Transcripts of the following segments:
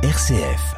RCF.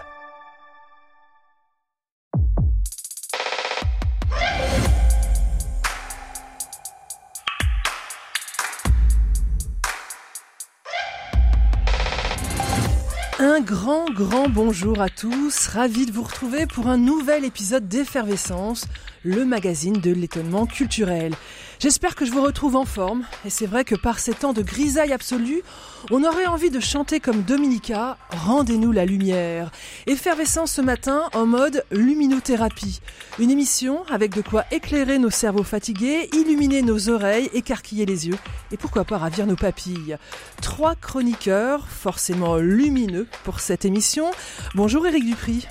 Un grand, grand bonjour à tous. Ravi de vous retrouver pour un nouvel épisode d'Effervescence, le magazine de l'étonnement culturel. J'espère que je vous retrouve en forme. Et c'est vrai que par ces temps de grisaille absolue, on aurait envie de chanter comme Dominica, Rendez-nous la lumière. Effervescence ce matin en mode luminothérapie. Une émission avec de quoi éclairer nos cerveaux fatigués, illuminer nos oreilles, écarquiller les yeux et pourquoi pas ravir nos papilles. Trois chroniqueurs, forcément lumineux pour cette émission. Bonjour Éric Dupri.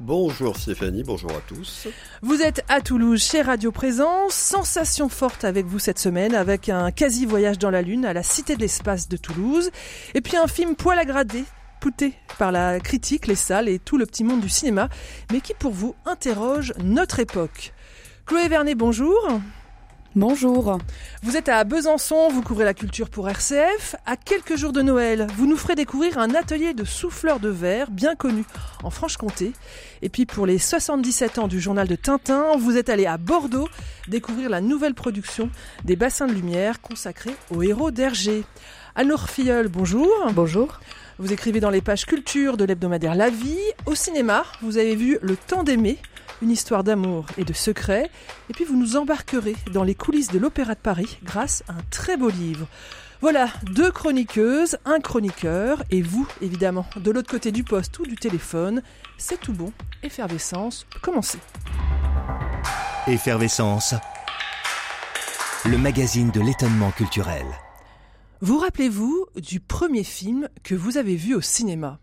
Bonjour Stéphanie, bonjour à tous. Vous êtes à Toulouse chez Radio Présence. Sensation forte avec vous cette semaine avec un quasi voyage dans la Lune à la Cité de l'Espace de Toulouse. Et puis un film poil à grader pouté par la critique, les salles et tout le petit monde du cinéma, mais qui pour vous interroge notre époque. Chloé Vernet, bonjour. Bonjour. Vous êtes à Besançon, vous couvrez la culture pour RCF. À quelques jours de Noël, vous nous ferez découvrir un atelier de souffleurs de verre bien connu en Franche-Comté. Et puis pour les 77 ans du journal de Tintin, vous êtes allé à Bordeaux découvrir la nouvelle production des bassins de lumière consacrés aux héros d'Hergé. Anne-Laure Filleul, bonjour. Bonjour. Vous écrivez dans les pages culture de l'hebdomadaire La Vie. Au cinéma, vous avez vu Le temps d'aimer, une histoire d'amour et de secret. Et puis vous nous embarquerez dans les coulisses de l'Opéra de Paris grâce à un très beau livre. Voilà, deux chroniqueuses, un chroniqueur, et vous, évidemment, de l'autre côté du poste ou du téléphone. C'est tout bon, effervescence, commencez. Effervescence. Le magazine de l'étonnement culturel. Vous rappelez-vous du premier film que vous avez vu au cinéma?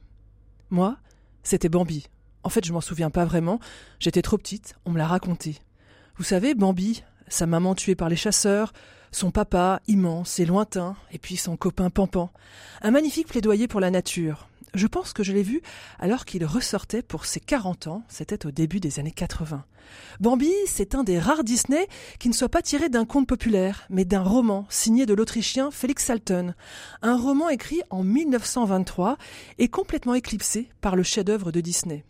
Moi, c'était Bambi. En fait, je m'en souviens pas vraiment. J'étais trop petite, on me l'a raconté. Vous savez, Bambi, sa maman tuée par les chasseurs, son papa immense et lointain, et puis son copain Pampan. Un magnifique plaidoyer pour la nature. Je pense que je l'ai vu alors qu'il ressortait pour ses 40 ans, c'était au début des années 80. Bambi, c'est un des rares Disney qui ne soit pas tiré d'un conte populaire, mais d'un roman signé de l'Autrichien Felix Salten. Un roman écrit en 1923 et complètement éclipsé par le chef-d'œuvre de Disney.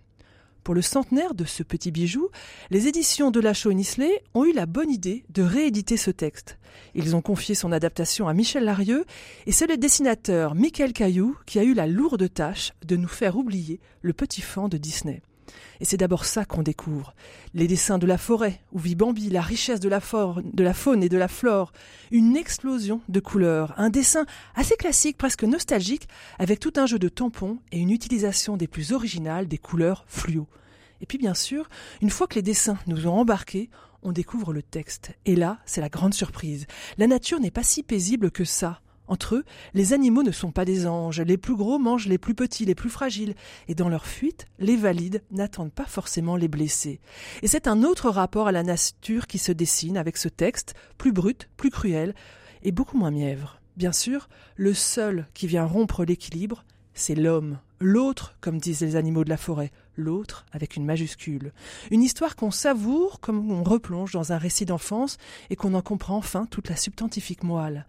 Pour le centenaire de ce petit bijou, les éditions de Lachaud Nisley ont eu la bonne idée de rééditer ce texte. Ils ont confié son adaptation à Michel Larieux et c'est le dessinateur Michael Caillou qui a eu la lourde tâche de nous faire oublier le petit fan de Disney. Et c'est d'abord ça qu'on découvre. Les dessins de la forêt, où vit Bambi, la richesse de la, faune et de la flore, une explosion de couleurs, un dessin assez classique, presque nostalgique, avec tout un jeu de tampons et une utilisation des plus originales des couleurs fluo. Et puis bien sûr, une fois que les dessins nous ont embarqués, on découvre le texte. Et là, c'est la grande surprise. La nature n'est pas si paisible que ça. Entre eux, les animaux ne sont pas des anges, les plus gros mangent les plus petits, les plus fragiles, et dans leur fuite, les valides n'attendent pas forcément les blessés. Et c'est un autre rapport à la nature qui se dessine avec ce texte, plus brut, plus cruel, et beaucoup moins mièvre. Bien sûr, le seul qui vient rompre l'équilibre, c'est l'homme, l'autre, comme disent les animaux de la forêt, l'autre avec une majuscule. Une histoire qu'on savoure comme on replonge dans un récit d'enfance et qu'on en comprend enfin toute la substantifique moelle.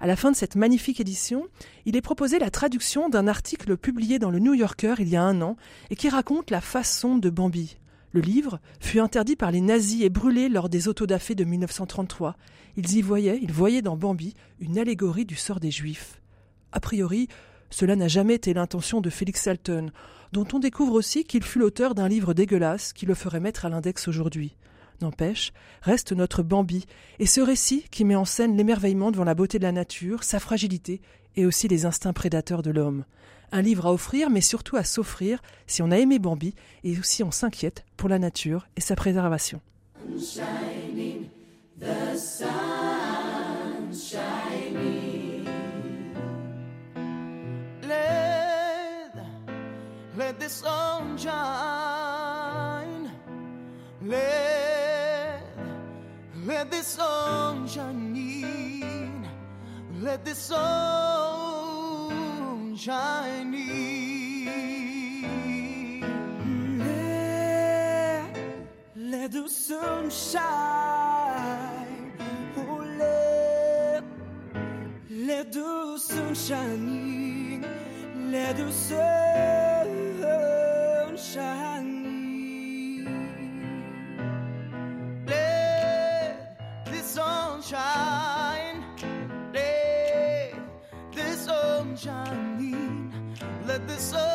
À la fin de cette magnifique édition, il est proposé la traduction d'un article publié dans le New Yorker il y a un an et qui raconte la façon de Bambi. Le livre fut interdit par les nazis et brûlé lors des autodafés de 1933. Ils y voyaient, ils voyaient dans Bambi une allégorie du sort des Juifs. A priori, cela n'a jamais été l'intention de Félix Salton, dont on découvre aussi qu'il fut l'auteur d'un livre dégueulasse qui le ferait mettre à l'index aujourd'hui. N'empêche, reste notre Bambi, et ce récit qui met en scène l'émerveillement devant la beauté de la nature, sa fragilité et aussi les instincts prédateurs de l'homme. Un livre à offrir, mais surtout à s'offrir si on a aimé Bambi et aussi on s'inquiète pour la nature et sa préservation. Let the sun shine. Let, let the sun shine in. Let the sun shine in. Let, let the sun shine. Oh, let, let the sun shine in. Let the sun let the sunshine. Let the sunshine in. Let the sunshine.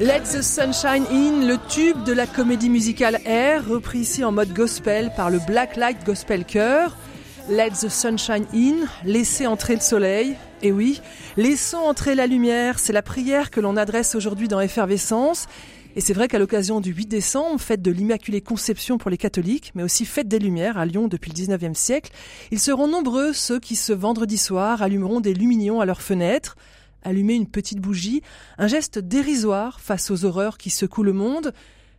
Let the Sunshine In, le tube de la comédie musicale Air, repris ici en mode gospel par le Black Light Gospel Chœur. Let the Sunshine In, laissez entrer le soleil. Et oui, laissons entrer la lumière, c'est la prière que l'on adresse aujourd'hui dans Effervescence. Et c'est vrai qu'à l'occasion du 8 décembre, fête de l'Immaculée Conception pour les catholiques, mais aussi fête des Lumières à Lyon depuis le 19e siècle, ils seront nombreux ceux qui ce vendredi soir allumeront des lumignons à leurs fenêtres, allumer une petite bougie, un geste dérisoire face aux horreurs qui secouent le monde,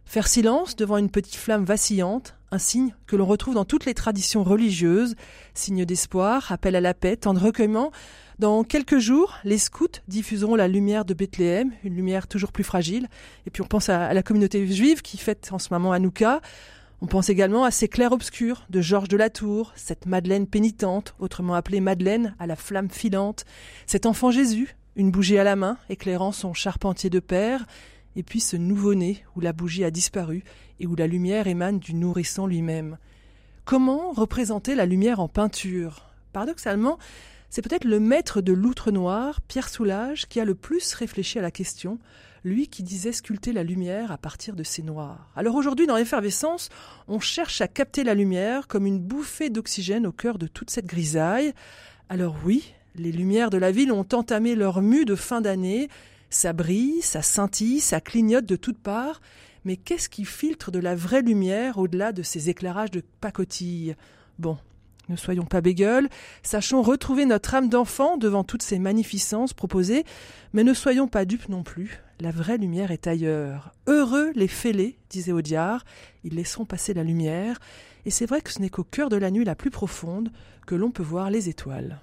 faire silence devant une petite flamme vacillante, un signe que l'on retrouve dans toutes les traditions religieuses, signe d'espoir, appel à la paix, temps de recueillement. Dans quelques jours, les scouts diffuseront la lumière de Bethléem, une lumière toujours plus fragile. Et puis on pense à, la communauté juive qui fête en ce moment Hanouka. On pense également à ces clairs-obscurs de Georges de la Tour, cette Madeleine pénitente, autrement appelée Madeleine à la flamme filante, cet enfant Jésus, une bougie à la main, éclairant son charpentier de père, et puis ce nouveau-né où la bougie a disparu et où la lumière émane du nourrisson lui-même. Comment représenter la lumière en peinture? Paradoxalement, c'est peut-être le maître de l'outre noir, Pierre Soulages, qui a le plus réfléchi à la question, lui qui disait sculpter la lumière à partir de ces noirs. Alors aujourd'hui, dans l'effervescence, on cherche à capter la lumière comme une bouffée d'oxygène au cœur de toute cette grisaille. Alors oui, les lumières de la ville ont entamé leur mue de fin d'année. Ça brille, ça scintille, ça clignote de toutes parts. Mais qu'est-ce qui filtre de la vraie lumière au-delà de ces éclairages de pacotille? Bon, ne soyons pas bégueules, sachons retrouver notre âme d'enfant devant toutes ces magnificences proposées, mais ne soyons pas dupes non plus. La vraie lumière est ailleurs. Heureux les fêlés, disait Audiard, ils laisseront passer la lumière, et c'est vrai que ce n'est qu'au cœur de la nuit la plus profonde que l'on peut voir les étoiles.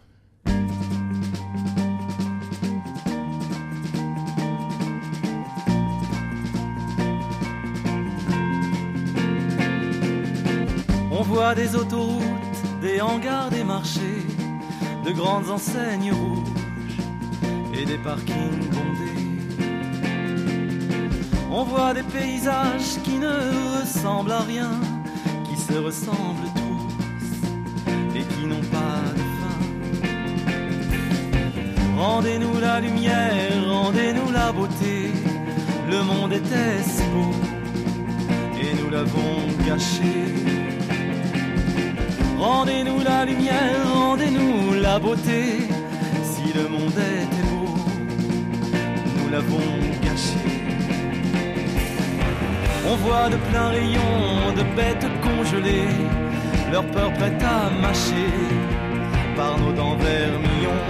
Voit des autoroutes, des hangars, des marchés, de grandes enseignes rouges et des parkings bondés. On voit des paysages qui ne ressemblent à rien, qui se ressemblent tous et qui n'ont pas de fin. Rendez-nous la lumière, rendez-nous la beauté. Le monde était si beau et nous l'avons gâché. Rendez-nous la lumière, rendez-nous la beauté. Si le monde était beau, nous l'avons gâché. On voit de pleins rayons de bêtes congelées, leur peur prête à mâcher par nos dents vermillons.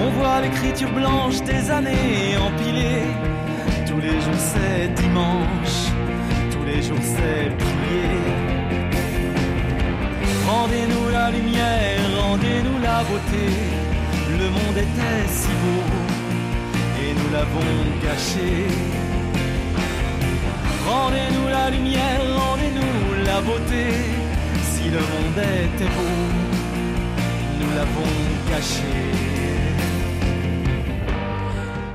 On voit l'écriture blanche des années empilées. Tous les jours c'est dimanche, tous les jours c'est prier. Rendez-nous la lumière, rendez-nous la beauté. Le monde était si beau et nous l'avons gâché. Rendez-nous la lumière, rendez-nous la beauté. Si le monde était beau, nous l'avons gâché.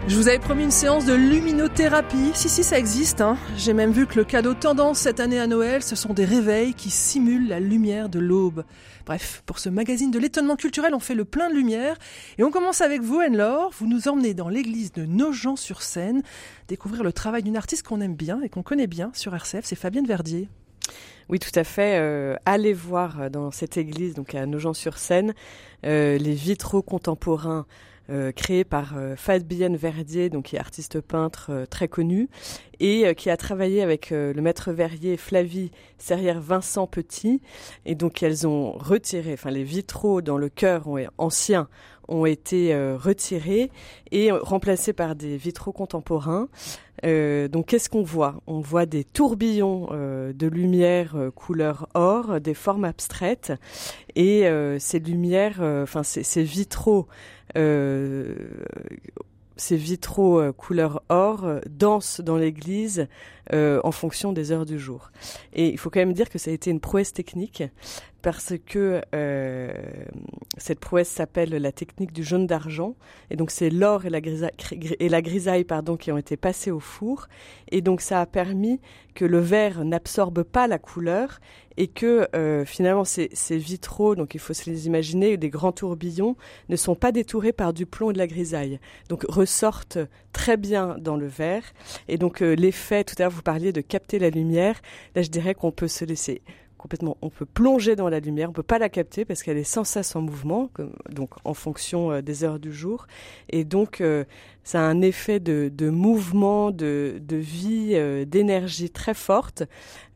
Je vous avais promis une séance de luminothérapie. Si, si, ça existe. Hein. J'ai même vu que le cadeau tendance cette année à Noël, ce sont des réveils qui simulent la lumière de l'aube. Bref, pour ce magazine de l'étonnement culturel, on fait le plein de lumière. Et on commence avec vous, Anne-Laure. Vous nous emmenez dans l'église de Nogent-sur-Seine, découvrir le travail d'une artiste qu'on aime bien et qu'on connaît bien sur RCF, c'est Fabienne Verdier. Oui, tout à fait. Euh, allez voir euh, dans cette église, donc à Nogent-sur-Seine, euh, les vitraux contemporains euh, créés par euh, Fabienne Verdier, donc qui est artiste peintre euh, très connu, et qui a travaillé avec le maître verrier Flavie Serrière Vincent Petit. Et donc elles ont retiré, enfin les vitraux dans le chœur ont, anciens ont été retirés et remplacés par des vitraux contemporains. Donc qu'est-ce qu'on voit? On voit des tourbillons de lumière couleur or, des formes abstraites et ces lumières, enfin ces, vitraux ces vitraux euh, couleur or euh, dansent dans l'église euh, en fonction des heures du jour. Et il faut quand même dire que ça a été une prouesse technique parce que euh, cette prouesse s'appelle la technique du jaune d'argent. Et donc c'est l'or et la grisaille, pardon, qui ont été passés au four. Et donc ça a permis que le verre n'absorbe pas la couleur et que euh, finalement ces, ces, vitraux, donc il faut se les imaginer, des grands tourbillons, ne sont pas détourés par du plomb et de la grisaille. Donc ressortent très bien dans le verre. Et donc euh, l'effet, tout à l'heure vous parliez de capter la lumière, là je dirais qu'on peut se laisser complètement, on peut plonger dans la lumière, on peut pas la capter parce qu'elle est sans cesse en mouvement, donc en fonction euh, des heures du jour, et donc euh, ça a un effet de, mouvement, de, vie, euh, d'énergie très forte.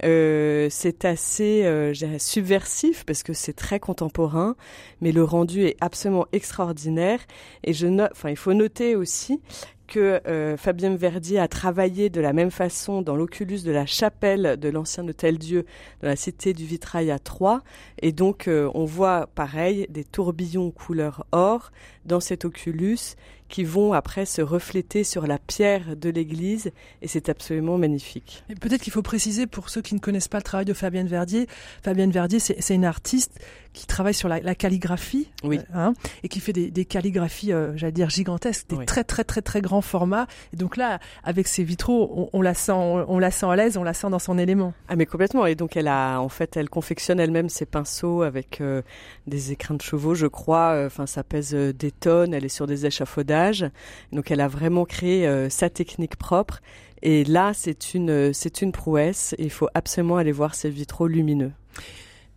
C'est assez subversif parce que c'est très contemporain, mais le rendu est absolument extraordinaire. Et je note, enfin, il faut noter aussi que euh, Fabien Verdier a travaillé de la même façon dans l'oculus de la chapelle de l'ancien hôtel-dieu dans la cité du Vitrail à Troyes. Et donc, euh, on voit pareil des tourbillons couleur or dans cet oculus qui vont après se refléter sur la pierre de l'église et c'est absolument magnifique. Peut-être qu'il faut préciser pour ceux qui ne connaissent pas le travail de Fabienne Verdier, Fabienne Verdier c'est une artiste qui travaille sur la, la calligraphie oui. euh, hein, et qui fait des, des calligraphies, euh, j'allais dire gigantesques, des oui. très très très très grands formats. Et donc là, avec ses vitraux, on, on la sent, on, on, la sent à l'aise, on la sent dans son élément. Ah mais complètement. Et donc elle a, en fait, elle confectionne elle-même ses pinceaux avec euh, des écrins de chevaux, je crois. Enfin, ça pèse des tonnes. Elle est sur des échafaudages. Donc elle a vraiment créé euh, sa technique propre. Et là, c'est une, c'est une prouesse. Il faut absolument aller voir ces vitraux lumineux.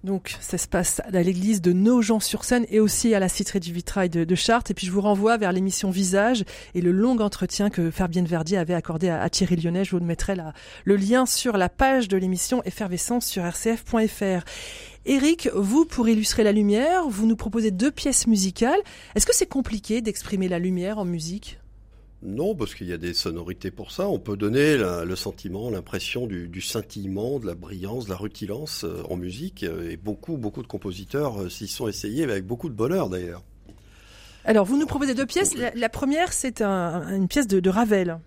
Donc ça se passe à l'église de Nogent-sur-Seine et aussi à la citerie du vitrail de, Chartres. Et puis je vous renvoie vers l'émission Visage et le long entretien que Fabienne Verdier avait accordé à, Thierry Lyonnais. Je vous mettrai le lien sur la page de l'émission Effervescence sur rcf.fr. Eric, vous, pour illustrer la lumière, vous nous proposez deux pièces musicales. Est-ce que c'est compliqué d'exprimer la lumière en musique? Non, parce qu'il y a des sonorités pour ça. On peut donner la, le sentiment, l'impression du, du, scintillement, de la brillance, de la rutilance euh, en musique. Et beaucoup, beaucoup de compositeurs euh, s'y sont essayés, avec beaucoup de bonheur d'ailleurs. Alors, vous nous proposez deux pièces. La, la première, c'est un, une pièce de, de, Ravel.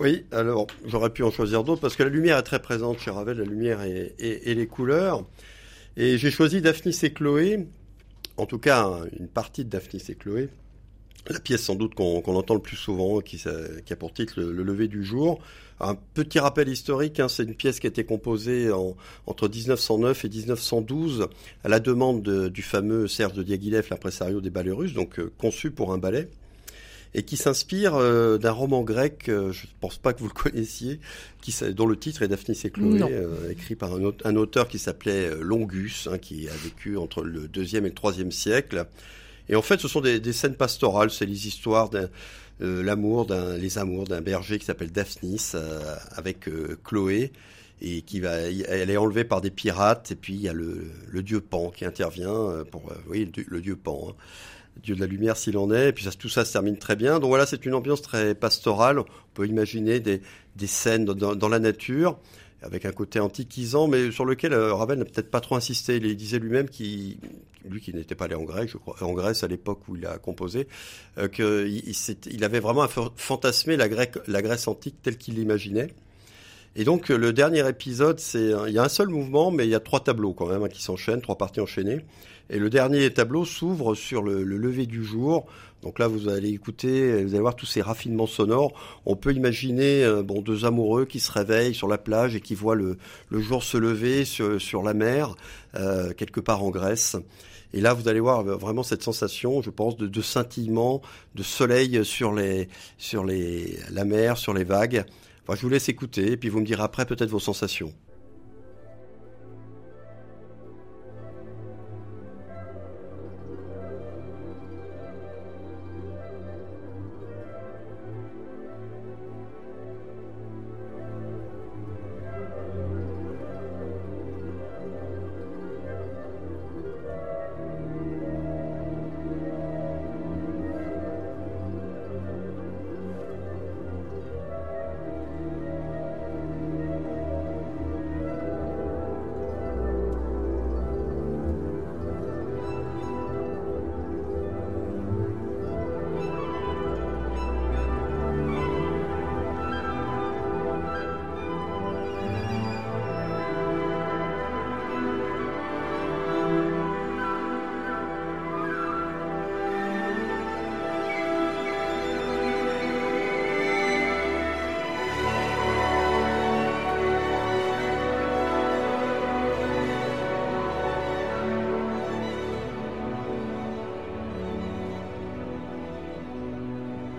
Oui, alors j'aurais pu en choisir d'autres parce que la lumière est très présente chez Ravel, la lumière et, les couleurs. Et j'ai choisi Daphnis et Chloé, en tout cas une partie de Daphnis et Chloé, la pièce sans doute qu'on qu entend le plus souvent, qui, a pour titre le, le, lever du jour. Un petit rappel historique, hein, c'est une pièce qui a été composée en, entre 1909 et 1912 à la demande de, du fameux Serge de Diaghilev, l'impresario des ballets russes, donc euh, conçu pour un ballet et qui s'inspire euh, d'un roman grec, euh, je ne pense pas que vous le connaissiez, qui, dont le titre est Daphnis et Chloé, euh, écrit par un, un, auteur qui s'appelait Longus, hein, qui a vécu entre le deuxième et le troisième siècle. Et en fait, ce sont des, des scènes pastorales, c'est les histoires d'un l'amour d'un les amours d'un berger qui s'appelle Daphnis avec Chloé et qui va elle est enlevée par des pirates et puis il y a le, le dieu Pan qui intervient pour oui le, le dieu Pan hein, dieu de la lumière s'il en est et puis tout ça se termine très bien donc voilà c'est une ambiance très pastorale on peut imaginer des, des scènes dans, la nature avec un côté antiquisant, mais sur lequel euh, Ravel n'a peut-être pas trop insisté. Il disait lui-même lui qui n'était pas allé en Grèce, je crois, en Grèce à l'époque où il a composé, euh, qu'il il avait vraiment fantasmé la, Grèce, la Grèce antique telle qu'il l'imaginait. Et donc le dernier épisode, c'est il y a un seul mouvement, mais il y a trois tableaux quand même hein, qui s'enchaînent, trois parties enchaînées. Et le dernier tableau s'ouvre sur le, le, lever du jour. Donc là, vous allez écouter, vous allez voir tous ces raffinements sonores. On peut imaginer euh, bon deux amoureux qui se réveillent sur la plage et qui voient le, le jour se lever sur, sur la mer euh, quelque part en Grèce. Et là, vous allez voir vraiment cette sensation, je pense, de, de scintillement, de soleil sur les sur les la mer, sur les vagues. Enfin, je vous laisse écouter, et puis vous me direz après peut-être vos sensations.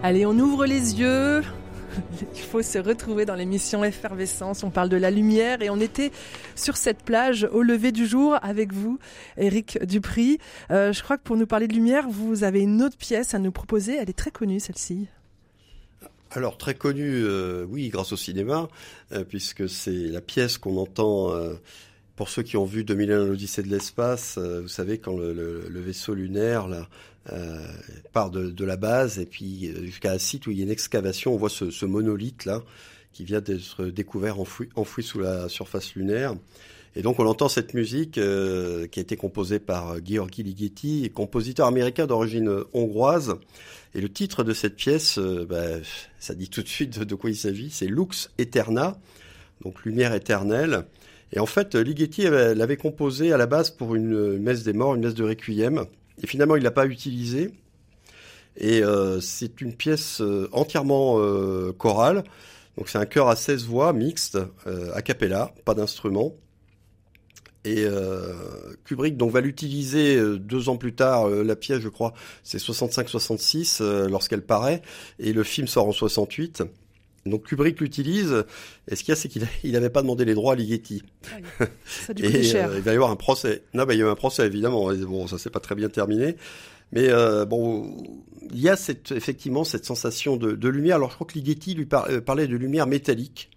Allez, on ouvre les yeux. Il faut se retrouver dans l'émission Effervescence. On parle de la lumière et on était sur cette plage au lever du jour avec vous, Éric Dupri. Euh, je crois que pour nous parler de lumière, vous avez une autre pièce à nous proposer. Elle est très connue, celle-ci. Alors très connue, euh, oui, grâce au cinéma, euh, puisque c'est la pièce qu'on entend pour ceux qui ont vu 2001 l'Odyssée de l'espace. vous savez quand le, le- le vaisseau lunaire là euh, part de, la base et puis euh, jusqu'à un site où il y a une excavation, on voit ce, monolithe là qui vient d'être découvert enfoui, sous la surface lunaire. Et donc on entend cette musique euh, qui a été composée par euh, Georgi Ligeti, compositeur américain d'origine hongroise. Et le titre de cette pièce, bah, ça dit tout de suite de, quoi il s'agit. C'est Lux Eterna, donc lumière éternelle. Et en fait, Ligeti avait- l'avait composé à la base pour une messe des morts, une messe de requiem. Et finalement, il l'a pas utilisé. Et euh, c'est une pièce euh, entièrement euh, chorale. Donc c'est un chœur à 16 voix, mixte, a cappella, pas d'instrument. Et Kubrick donc va l'utiliser deux ans plus tard. la pièce, je crois, c'est 65-66 euh, lorsqu'elle paraît, et le film sort en 68. Donc Kubrick l'utilise. Et ce qu'il y a, c'est qu'il il n'avait pas demandé les droits à Ligeti. Ça a dû Et cher. euh, il va y avoir un procès. Non, il y a eu un procès, évidemment. Bon, ça s'est pas très bien terminé. Mais euh, bon, il y a cette, effectivement cette sensation de, de lumière. Alors, je crois que Ligeti lui par- euh, parlait de lumière métallique.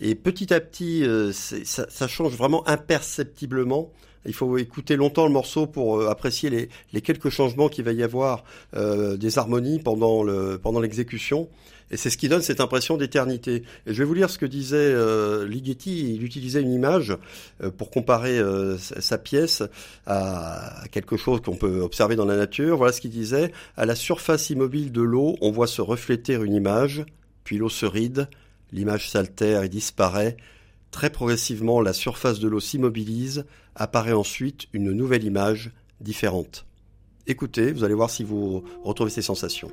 Et petit à petit, ça, ça change vraiment imperceptiblement. Il faut écouter longtemps le morceau pour euh, apprécier les, les quelques changements qu'il va y avoir euh, des harmonies pendant le pendant l'exécution. Et c'est ce qui donne cette impression d'éternité. Et je vais vous lire ce que disait euh, Ligeti. Il utilisait une image euh, pour comparer euh, sa pièce à quelque chose qu'on peut observer dans la nature. Voilà ce qu'il disait. À la surface immobile de l'eau, on voit se refléter une image, puis l'eau se ride, l'image s'altère et disparaît. Très progressivement, la surface de l'eau s'immobilise, apparaît ensuite une nouvelle image différente. Écoutez, vous allez voir si vous retrouvez ces sensations.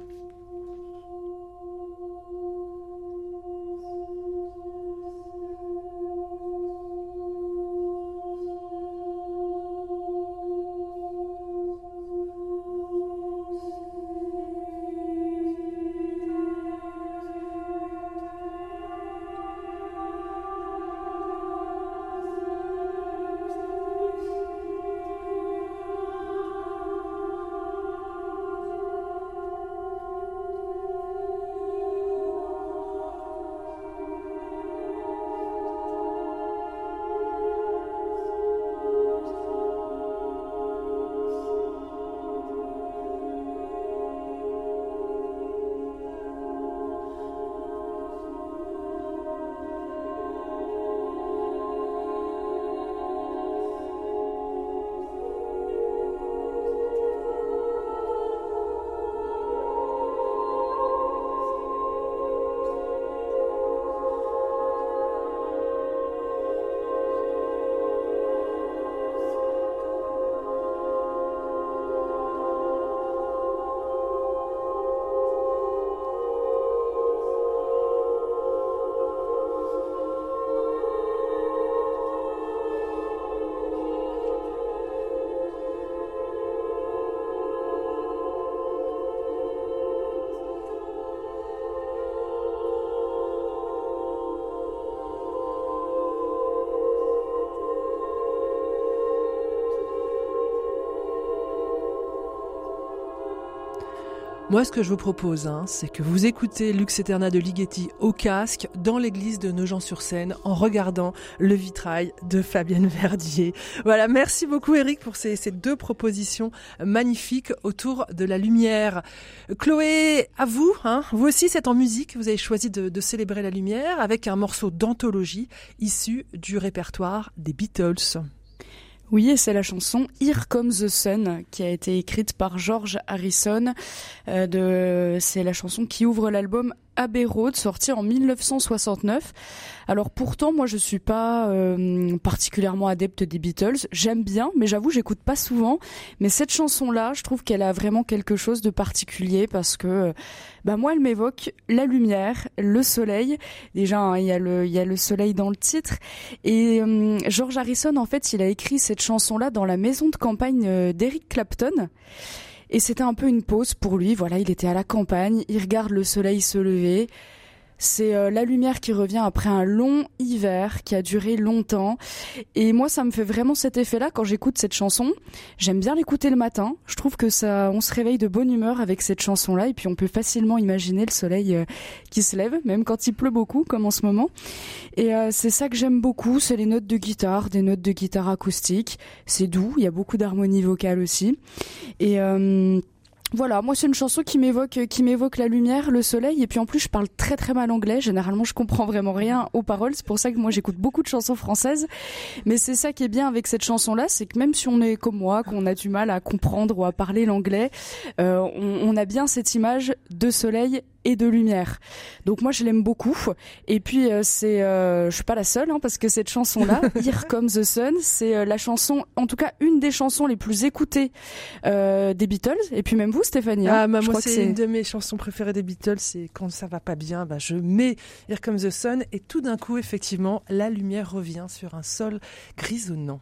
Moi, ce que je vous propose, hein, c'est que vous écoutez Lux Eterna de Ligeti au casque dans l'église de Nogent-sur-Seine en regardant le vitrail de Fabienne Verdier. Voilà, merci beaucoup Eric pour ces, deux propositions magnifiques autour de la lumière. Chloé, à vous, hein, vous aussi c'est en musique, vous avez choisi de célébrer la lumière avec un morceau d'anthologie issu du répertoire des Beatles. Oui, et c'est la chanson Here Comes the Sun qui a été écrite par George Harrison. Euh. C'est la chanson qui ouvre l'album Abbey Road, sorti en 1969. Alors pourtant, moi, je suis pas euh, particulièrement adepte des Beatles. J'aime bien, mais j'avoue, j'écoute pas souvent. Mais cette chanson-là, je trouve qu'elle a vraiment quelque chose de particulier parce que, bah moi, elle m'évoque la lumière, le soleil. Déjà, hein, il y a le, il y a le soleil dans le titre. Et euh, George Harrison, en fait, il a écrit cette chanson-là dans la maison de campagne euh, d'Eric Clapton. Et c'était un peu une pause pour lui. Voilà, il était à la campagne, il regarde le soleil se lever. C'est euh, la lumière qui revient après un long hiver qui a duré longtemps. Et moi, ça me fait vraiment cet effet-là quand j'écoute cette chanson. J'aime bien l'écouter le matin. Je trouve que ça, on se réveille de bonne humeur avec cette chanson-là. Et puis, on peut facilement imaginer le soleil euh, qui se lève, même quand il pleut beaucoup, comme en ce moment. Et euh, c'est ça que j'aime beaucoup. C'est les notes de guitare, des notes de guitare acoustique. C'est doux. Il y a beaucoup d'harmonie vocale aussi. Et voilà, moi c'est une chanson qui m'évoque qui m'évoque la lumière, le soleil et puis en plus je parle très très mal anglais, généralement je comprends vraiment rien aux paroles, c'est pour ça que moi j'écoute beaucoup de chansons françaises. Mais c'est ça qui est bien avec cette chanson là, c'est que même si on est comme moi, qu'on a du mal à comprendre ou à parler l'anglais, euh, on, on a bien cette image de soleil et de lumière. Donc moi je l'aime beaucoup. Et puis euh, c'est, euh, je suis pas la seule hein, parce que cette chanson là, Here Comes the Sun, c'est euh, la chanson, en tout cas une des chansons les plus écoutées des Beatles. Et puis même vous Stéphanie. hein, Ah, bah, moi, c'est une de mes chansons préférées des Beatles. C'est quand ça va pas bien, bah, je mets Here Comes the Sun et tout d'un coup, effectivement, la lumière revient sur un sol grisonnant.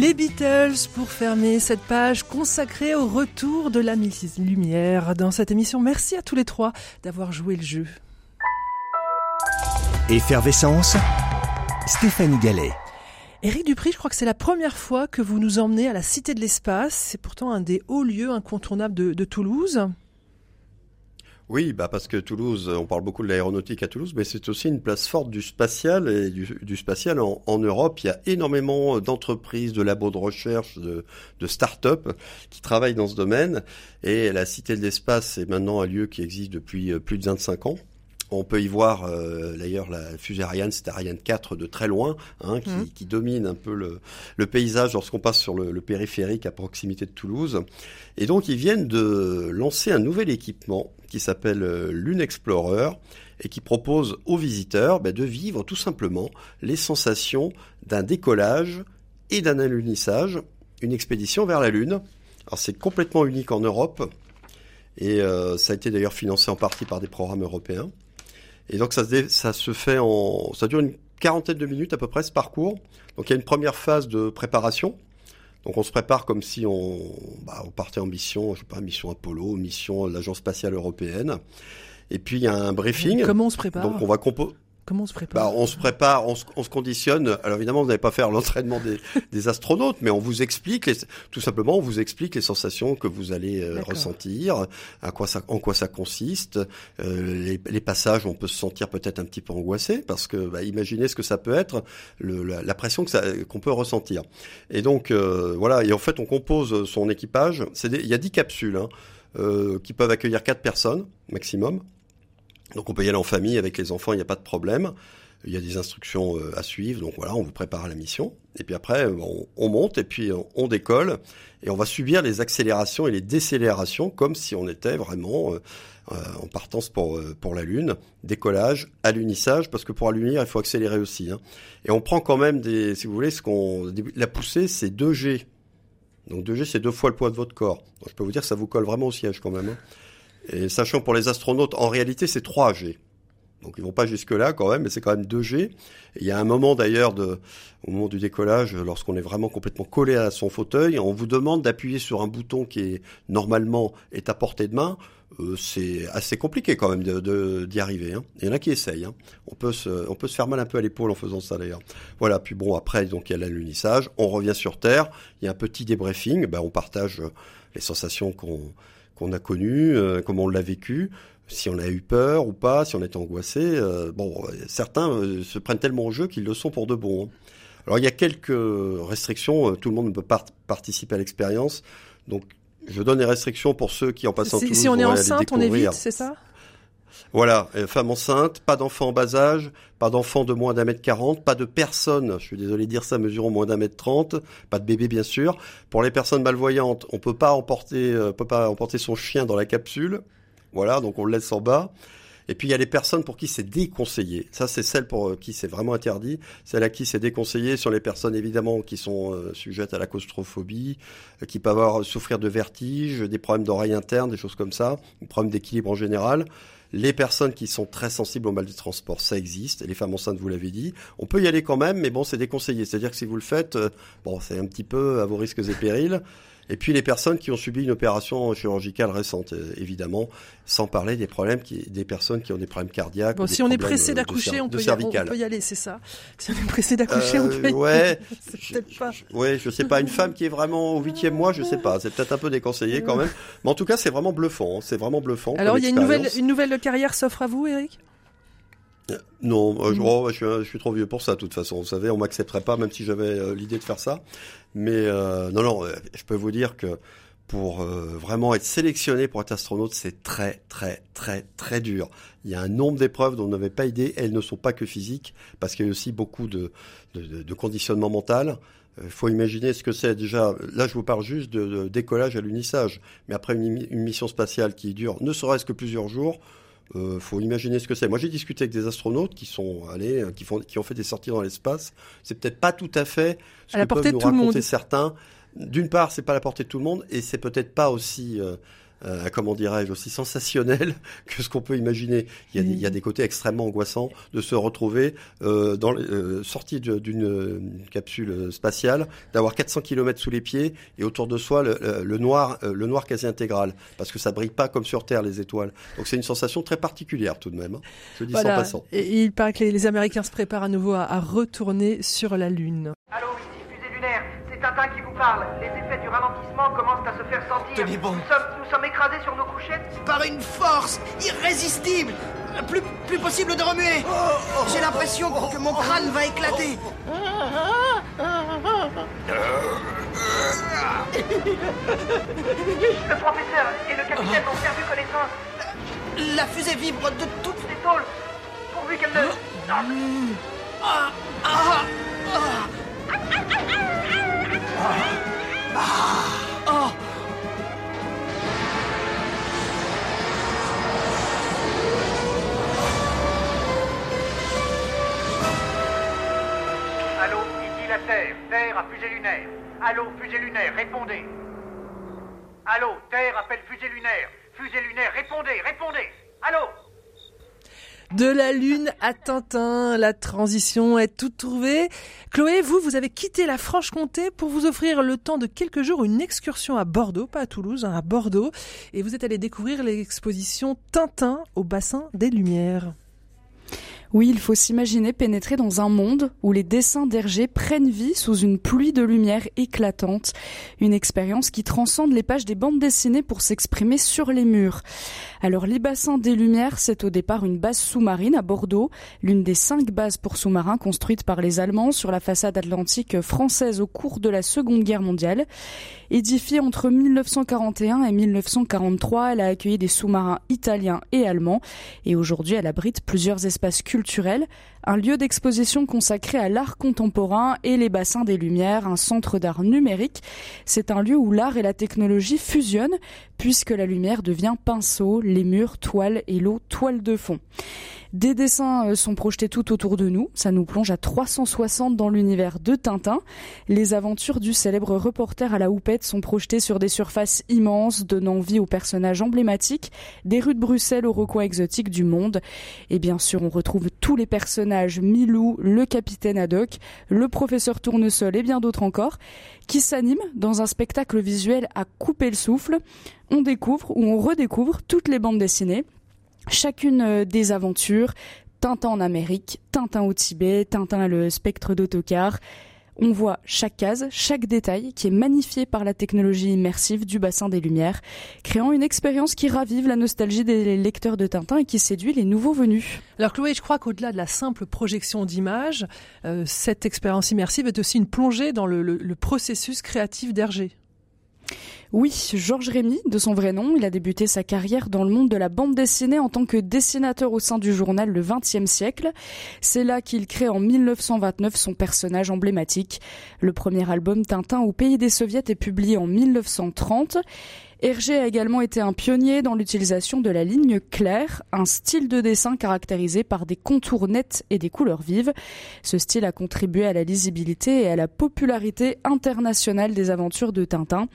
Les Beatles pour fermer cette page consacrée au retour de la mi- lumière dans cette émission. Merci à tous les trois d'avoir joué le jeu. Effervescence, Stéphanie Gallet. Éric Dupri, je crois que c'est la première fois que vous nous emmenez à la Cité de l'Espace. C'est pourtant un des hauts lieux incontournables de, de Toulouse. Oui, bah parce que Toulouse, on parle beaucoup de l'aéronautique à Toulouse, mais c'est aussi une place forte du spatial et du, spatial en, en Europe. Il y a énormément d'entreprises, de labos de recherche, de, de start-up qui travaillent dans ce domaine. Et la Cité de l'Espace est maintenant un lieu qui existe depuis euh, plus de 25 ans. On peut y voir euh, d'ailleurs la fusée Ariane, c'est Ariane 4 de très loin, hein, qui, Mhm. qui domine un peu le, le paysage lorsqu'on passe sur le, le périphérique à proximité de Toulouse. Et donc ils viennent de lancer un nouvel équipement qui s'appelle euh, Lune Explorer et qui propose aux visiteurs ben, de vivre tout simplement les sensations d'un décollage et d'un alunissage, une expédition vers la Lune. Alors c'est complètement unique en Europe et euh, ça a été d'ailleurs financé en partie par des programmes européens. Et donc ça se, dé- ça se fait en, ça dure une quarantaine de minutes à peu près ce parcours. Donc il y a une première phase de préparation. Donc on se prépare comme si on, bah, on partait en mission, je sais pas, mission Apollo, mission de l'Agence spatiale européenne. Et puis il y a un briefing. Comment on se prépare? Donc on va compo- Comment on se prépare bah, on se prépare, on se, on se conditionne. Alors évidemment, vous n'allez pas faire l'entraînement des, des astronautes, mais on vous explique, les- tout simplement, on vous explique les sensations que vous allez euh, ressentir, à quoi ça, en quoi ça consiste. Euh, les, les passages, on peut se sentir peut-être un petit peu angoissé, parce que bah, imaginez ce que ça peut être, le, la, la pression que qu'on peut ressentir. Et donc euh, voilà, et en fait, on compose son équipage. Il y a 10 capsules hein, qui peuvent accueillir quatre personnes maximum. Donc on peut y aller en famille avec les enfants, il n'y a pas de problème. il y a des instructions euh, à suivre, donc voilà, on vous prépare à la mission. Et puis après, euh, on, on monte et puis on, on décolle et on va subir les accélérations et les décélérations comme si on était vraiment euh, euh, en partance pour, euh, pour la Lune. Décollage, alunissage, parce que pour allunir, il faut accélérer aussi. hein. Et on prend quand même des, si vous voulez, ce qu'on, la poussée, c'est 2 G. Donc 2 G, c'est deux fois le poids de votre corps. Je peux vous dire ça vous colle vraiment au siège quand même. hein. Et sachant pour les astronautes, en réalité, c'est 3 G. Donc ils vont pas jusque là quand même, mais c'est quand même 2 G. Et il y a un moment d'ailleurs au moment du décollage, lorsqu'on est vraiment complètement collé à son fauteuil, on vous demande d'appuyer sur un bouton qui est normalement est à portée de main. Euh, c'est assez compliqué quand même d'y arriver. hein. Il y en a qui essayent. hein. On peut se, on peut se faire mal un peu à l'épaule en faisant ça d'ailleurs. Voilà. Puis bon après donc il y a l'alunissage. On revient sur Terre. Il y a un petit débriefing. Ben, on partage euh, les sensations qu'on qu'on a connues, euh, comment on l'a vécu si on a eu peur ou pas, si on est angoissé. euh, bon, euh, certains euh, se prennent tellement au jeu qu'ils le sont pour de bon. hein. Alors il y a quelques restrictions, tout le monde ne peut pas participer à l'expérience, donc je donne les restrictions pour ceux qui en passant Si, Toulouse si on est enceinte, on évite, c'est ça? Voilà, euh, femme enceinte, pas d'enfant en bas âge, pas d'enfant de moins d'un mètre quarante, pas de personnes, je suis désolé de dire ça, mesurant moins d'un mètre trente, pas de bébé bien sûr. Pour les personnes malvoyantes, on peut euh, peut pas emporter son chien dans la capsule. Voilà, donc on le laisse en bas. Et puis il y a les personnes pour qui c'est déconseillé. Ça, c'est celle pour euh, qui c'est vraiment interdit. Celle à qui c'est déconseillé sont les personnes évidemment qui sont sujettes à la claustrophobie, qui peuvent avoir souffrir de vertiges, des problèmes d'oreille interne, des choses comme ça, des problèmes d'équilibre en général. Les personnes qui sont très sensibles au mal du transport, ça existe. Les femmes enceintes, vous l'avez dit. On peut y aller quand même, mais bon, c'est déconseillé. C'est-à-dire que si vous le faites, euh, bon, c'est un petit peu à vos risques et périls. Et puis les personnes qui ont subi une opération chirurgicale récente, euh, évidemment, sans parler des problèmes qui, des personnes qui ont des problèmes cardiaques. Bon, ou des si on est pressé euh, d'accoucher, on, de peut y- on- peut y aller, c'est ça Si on est pressé d'accoucher, on Euh, peut y ouais, aller. Peut-être pas. je- ouais, je sais pas, une femme qui est vraiment au huitième mois, je sais pas, c'est peut-être un peu déconseillé quand même. Mais en tout cas, c'est vraiment bluffant, hein, c'est vraiment bluffant. Alors, il y a une nouvelle, une nouvelle carrière s'offre à vous, Eric? Non, euh, je, Mm. oh, je, suis, je suis trop vieux pour ça, de toute façon. Vous savez, on m'accepterait pas, même si j'avais euh, l'idée de faire ça. Mais euh, non, non, je peux vous dire que pour vraiment être sélectionné pour être astronaute, c'est très, très, très, très dur. Il y a un nombre d'épreuves dont on n'avait pas idée. Elles ne sont pas que physiques, parce qu'il y a aussi beaucoup de, de, de- de conditionnement mental. Il faut imaginer ce que c'est déjà. Là, je vous parle juste de, de décollage à l'unissage, mais après une mission spatiale qui dure ne serait-ce que plusieurs jours, euh, faut imaginer ce que c'est. Moi, j'ai discuté avec des astronautes qui sont allés, euh, qui font, qui ont fait des sorties dans l'espace. C'est peut-être pas tout à fait ce À que peuvent nous raconter certains. D'une part, c'est pas à la portée de tout le monde, et c'est peut-être pas aussi, euh, euh, comment dirais-je, aussi sensationnel que ce qu'on peut imaginer. Il y, a des, il y a des côtés extrêmement angoissants de se retrouver euh, dans euh, sorti d'une euh, capsule spatiale, d'avoir 400 km sous les pieds et autour de soi le, le- le noir, le noir quasi intégral, parce que ça brille pas comme sur Terre les étoiles. Donc c'est une sensation très particulière tout de même. hein. Je dis sans passant. Et il paraît que les, les Américains se préparent à nouveau à, à retourner sur la Lune. Allô, c'est Tintin qui vous parle. Les effets du ralentissement commencent à se faire sentir. Tenez bon. Nous sommes, nous sommes écrasés sur nos couchettes. Par une force irrésistible Plus, plus possible de remuer J'ai l'impression que mon crâne va éclater Le professeur et le capitaine ont perdu connaissance. La fusée vibre de toutes Les tôles, pourvu qu'elle ne... Ah, ah, ah. Allô, ici la Terre. Terre à fusée lunaire. Allô, fusée lunaire, répondez. Allô, Terre appelle fusée lunaire. Fusée lunaire, répondez, répondez. Allô De la Lune à Tintin, la transition est toute trouvée. Chloé, vous, vous avez quitté la Franche-Comté pour vous offrir le temps de quelques jours une excursion à Bordeaux, pas à Toulouse, hein, à Bordeaux, et vous êtes allé découvrir l'exposition Tintin au bassin des Lumières. Oui, il faut s'imaginer pénétrer dans un monde où les dessins d'Hergé prennent vie sous une pluie de lumière éclatante. Une expérience qui transcende les pages des bandes dessinées pour s'exprimer sur les murs. Alors, les bassins des Lumières, c'est au départ une base sous-marine à Bordeaux, l'une des cinq bases pour sous-marins construites par les Allemands sur la façade atlantique française au cours de la Seconde Guerre mondiale. Édifiée entre 1941 et 1943, elle a accueilli des sous-marins italiens et allemands et aujourd'hui elle abrite plusieurs espèces espace un lieu d'exposition consacré à l'art contemporain et les bassins des Lumières, un centre d'art numérique. C'est un lieu où l'art et la technologie fusionnent puisque la lumière devient pinceau, les murs, toile et l'eau, toile de fond. Des dessins euh, sont projetés tout autour de nous. Ça nous plonge à 360 dans l'univers de Tintin. Les aventures du célèbre reporter à la houppette sont projetées sur des surfaces immenses, donnant vie aux personnages emblématiques, des rues de Bruxelles aux recoins exotiques du monde. Et bien sûr, on retrouve tous les personnages Milou, le capitaine Haddock, le professeur Tournesol et bien d'autres encore, qui s'animent dans un spectacle visuel à couper le souffle. On découvre ou on redécouvre toutes les bandes dessinées chacune euh, des aventures, Tintin en Amérique, Tintin au Tibet, Tintin le spectre d'autocar. On voit chaque case, chaque détail qui est magnifié par la technologie immersive du bassin des Lumières, créant une expérience qui ravive la nostalgie des lecteurs de Tintin et qui séduit les nouveaux venus. Alors Chloé, je crois qu'au-delà de la simple projection d'images, euh, cette expérience immersive est aussi une plongée dans le, le, le processus créatif d'Hergé. Oui, Georges Rémy, de son vrai nom, il a débuté sa carrière dans le monde de la bande dessinée en tant que dessinateur au sein du journal Le XXe siècle. C'est là qu'il crée en 1929 son personnage emblématique. Le premier album Tintin au pays des soviets est publié en 1930. Hergé a également été un pionnier dans l'utilisation de la ligne claire, un style de dessin caractérisé par des contours nets et des couleurs vives. Ce style a contribué à la lisibilité et à la popularité internationale des aventures de Tintin.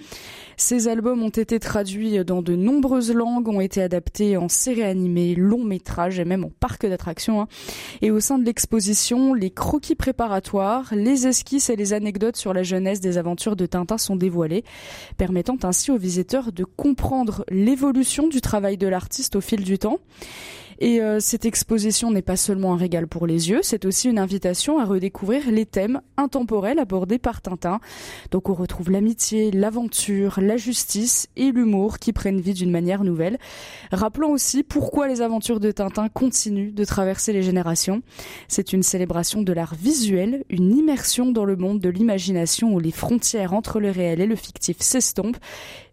Ces albums ont été traduits dans de nombreuses langues, ont été adaptés en séries animées, longs métrages et même en parc d'attractions. Hein. Et au sein de l'exposition, les croquis préparatoires, les esquisses et les anecdotes sur la jeunesse des aventures de Tintin sont dévoilés, permettant ainsi aux visiteurs de comprendre l'évolution du travail de l'artiste au fil du temps. Et euh, cette exposition n'est pas seulement un régal pour les yeux, c'est aussi une invitation à redécouvrir les thèmes intemporels abordés par Tintin. Donc on retrouve l'amitié, l'aventure, la justice et l'humour qui prennent vie d'une manière nouvelle. Rappelons aussi pourquoi les aventures de Tintin continuent de traverser les générations. C'est une célébration de l'art visuel, une immersion dans le monde de l'imagination où les frontières entre le réel et le fictif s'estompent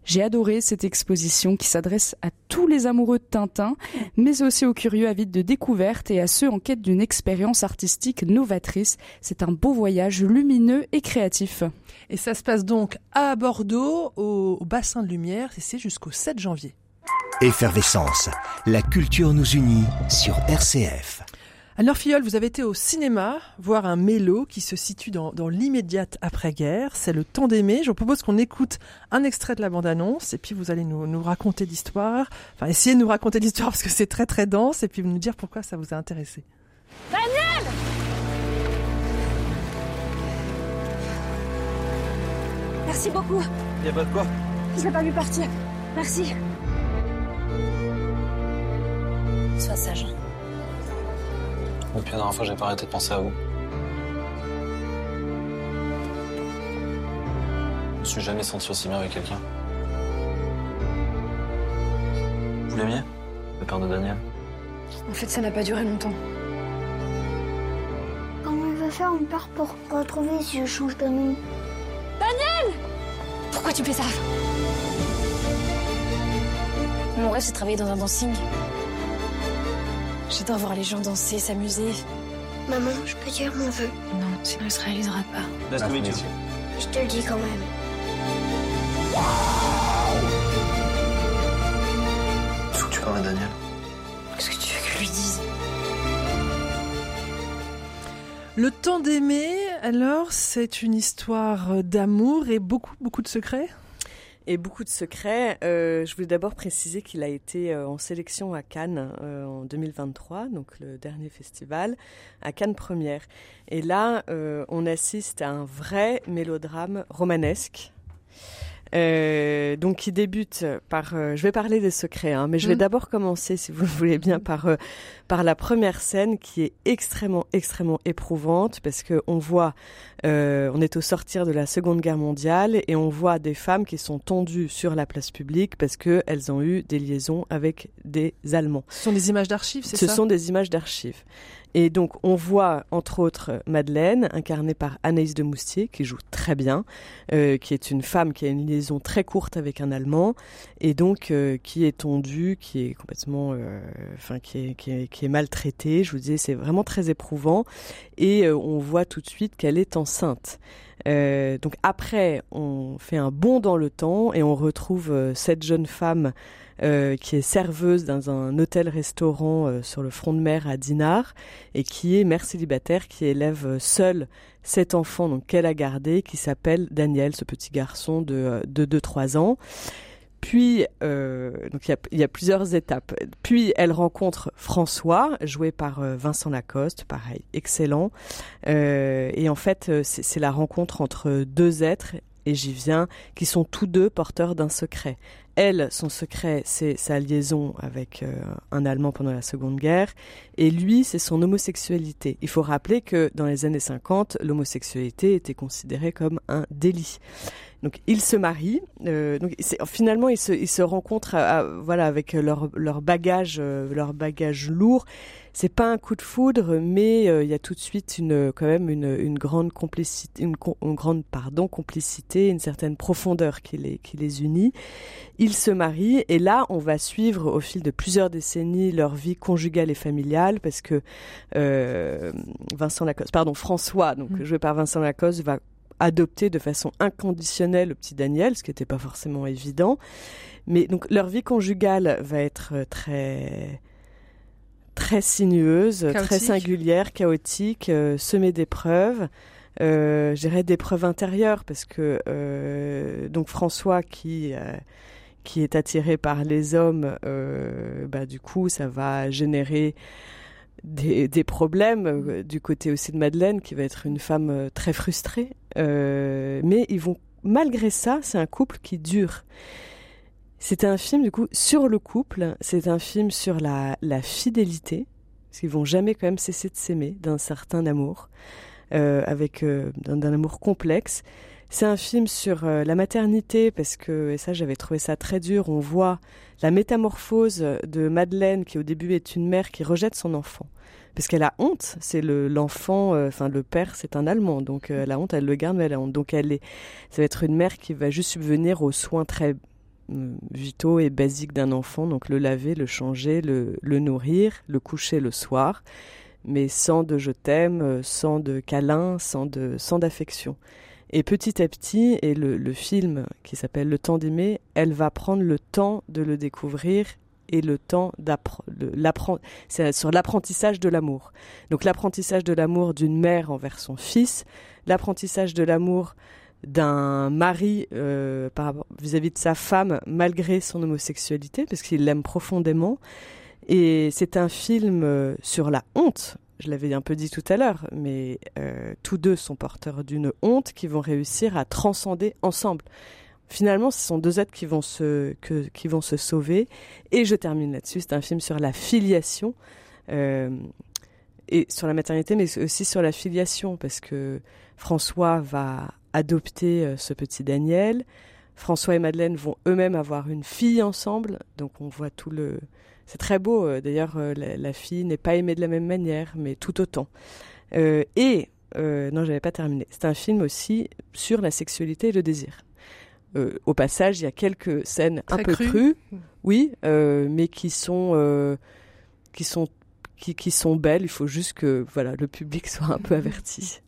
j'ai adoré cette exposition qui s'adresse à tous les amoureux de Tintin, mais aussi aux curieux avides de découverte et à ceux en quête d'une expérience artistique novatrice. C'est un beau voyage lumineux et créatif. Et ça se passe donc à Bordeaux, au, bassin de lumière, et c'est jusqu'au 7 janvier. Effervescence, la culture nous unit sur RCF. Alors Filleul, vous avez été au cinéma voir un mélo qui se situe dans, dans l'immédiate après-guerre. C'est le temps d'aimer. Je vous propose qu'on écoute un extrait de la bande-annonce et puis vous allez nous, nous raconter l'histoire. Enfin, essayer de nous raconter l'histoire parce que c'est très très dense et puis nous dire pourquoi ça vous a intéressé. Daniel Merci beaucoup. Y a pas de quoi Je l'ai pas vu partir. Merci. Sois sage. Depuis la dernière fois, j'ai pas arrêté de penser à vous. Je me suis jamais senti aussi bien avec quelqu'un. Vous l'aimiez Le père de Daniel? En fait, ça n'a pas duré longtemps. Comment il va faire mon père pour retrouver si je change de nom? Daniel Pourquoi tu fais ça? Mon rêve, c'est de travailler dans un dancing. J'adore voir les gens danser, s'amuser. Maman, je peux dire mon vœu Non, sinon il se réalisera pas. Je te le dis quand même. Faut que tu parles à Daniel? Qu'est-ce que tu veux que je lui dise? Le temps d'aimer, alors, c'est une histoire d'amour et beaucoup, beaucoup de secrets? Et beaucoup de secrets. Euh, je voulais d'abord préciser qu'il a été euh, en sélection à Cannes euh, en 2023, donc le dernier festival, à Cannes Première. Et là, on assiste à un vrai mélodrame romanesque. Euh, donc qui débute par, euh, je vais parler des secrets, hein, mais je vais Mm. d'abord commencer, si vous le voulez bien, par euh, par la première scène qui est extrêmement extrêmement éprouvante parce que on voit, euh, on est au sortir de la Seconde Guerre mondiale et on voit des femmes qui sont tendues sur la place publique parce que elles ont eu des liaisons avec des Allemands. Ce sont des images d'archives, c'est Ce ça? sont des images d'archives. Et donc, on voit entre autres Madeleine, incarnée par Anaïs de Moustier, qui joue très bien, euh, qui est une femme qui a une liaison très courte avec un Allemand, et donc euh, qui est tondue, qui est complètement, euh, enfin, qui est, qui est, qui est maltraitée. Je vous disais, c'est vraiment très éprouvant, et euh, on voit tout de suite qu'elle est enceinte. Euh, donc après, on fait un bond dans le temps et on retrouve euh, cette jeune femme euh, qui est serveuse dans un hôtel-restaurant euh, sur le front de mer à Dinard et qui est mère célibataire qui élève seule cet enfant donc qu'elle a gardé qui s'appelle Daniel, ce petit garçon de 2-3 ans. Puis, euh, donc il y, a, plusieurs étapes. Puis, elle rencontre François, joué par euh, Vincent Lacoste, pareil, excellent. Euh, et en fait, c'est la rencontre entre deux êtres, et j'y viens, qui sont tous deux porteurs d'un secret. Elle, son secret, c'est sa liaison avec euh, un Allemand pendant la Seconde Guerre, et lui, c'est son homosexualité. Il faut rappeler que dans les années 50, l'homosexualité était considérée comme un délit. Donc ils se marient. Euh, finalement ils se, rencontrent, à, voilà, avec leur bagage, euh, leur bagage lourd. C'est pas un coup de foudre, mais euh, il y a tout de suite une quand même une, une grande complicité, une, une, grande pardon complicité, une certaine profondeur qui les qui les unit. Ils se marient et là on va suivre au fil de plusieurs décennies leur vie conjugale et familiale parce que euh, Vincent Lacoste, pardon François, donc mmh. joué par Vincent Lacoste, va adopter de façon inconditionnelle le petit Daniel, ce qui n'était pas forcément évident. Mais donc leur vie conjugale va être très très sinueuse, chaotique. très singulière, chaotique, euh, semée d'épreuves. Euh, J'irais d'épreuves intérieures parce que euh, donc François qui euh, qui est attiré par les hommes, euh, bah du coup ça va générer des, des, problèmes euh, du côté aussi de Madeleine, qui va être une femme euh, très frustrée. Euh, mais ils vont, malgré ça, c'est un couple qui dure. C'est un film, du coup, sur le couple. C'est un film sur la, la fidélité. Parce qu'ils vont jamais quand même cesser de s'aimer d'un certain amour, euh, avec d'un amour complexe. C'est un film sur euh, la maternité parce que, et ça j'avais trouvé ça très dur, on voit la métamorphose de Madeleine qui au début est une mère qui rejette son enfant. Parce qu'elle a honte, c'est l'enfant, le, enfin euh, le père c'est un Allemand, donc euh, elle a honte, elle le garde mais elle a honte. Donc elle est, ça va être une mère qui va juste subvenir aux soins très euh, vitaux et basiques d'un enfant, donc le laver, le changer, le, le nourrir, le coucher le soir, mais sans de je t'aime, sans de câlin, sans de sans d'affection. Et petit à petit, et le, film qui s'appelle Le temps d'aimer, elle va prendre le temps de le découvrir et le temps d'apprendre. Sur l'apprentissage de l'amour. Donc l'apprentissage de l'amour d'une mère envers son fils, l'apprentissage de l'amour d'un mari euh, vis-à-vis -vis de sa femme malgré son homosexualité, parce qu'il l'aime profondément. Et c'est un film euh, sur la honte je l'avais un peu dit tout à l'heure, mais euh, tous deux sont porteurs d'une honte qui vont réussir à transcender ensemble. Finalement, ce sont deux êtres qui vont se, qui vont se sauver. Et je termine là-dessus. C'est un film sur la filiation euh, et sur la maternité, mais aussi sur la filiation, parce que François va adopter euh, ce petit Daniel. François et Madeleine vont eux-mêmes avoir une fille ensemble, donc on voit tout le, c'est très beau. Euh, d'ailleurs, euh, la, la, fille n'est pas aimée de la même manière, mais tout autant. Euh, et, euh, non, j'avais pas terminé. C'est un film aussi sur la sexualité et le désir. Euh, au passage, il y a quelques scènes très un peu crues, crues oui, mais qui sont, qui sont, qui, qui sont belles. Il faut juste que, voilà, le public soit un peu averti.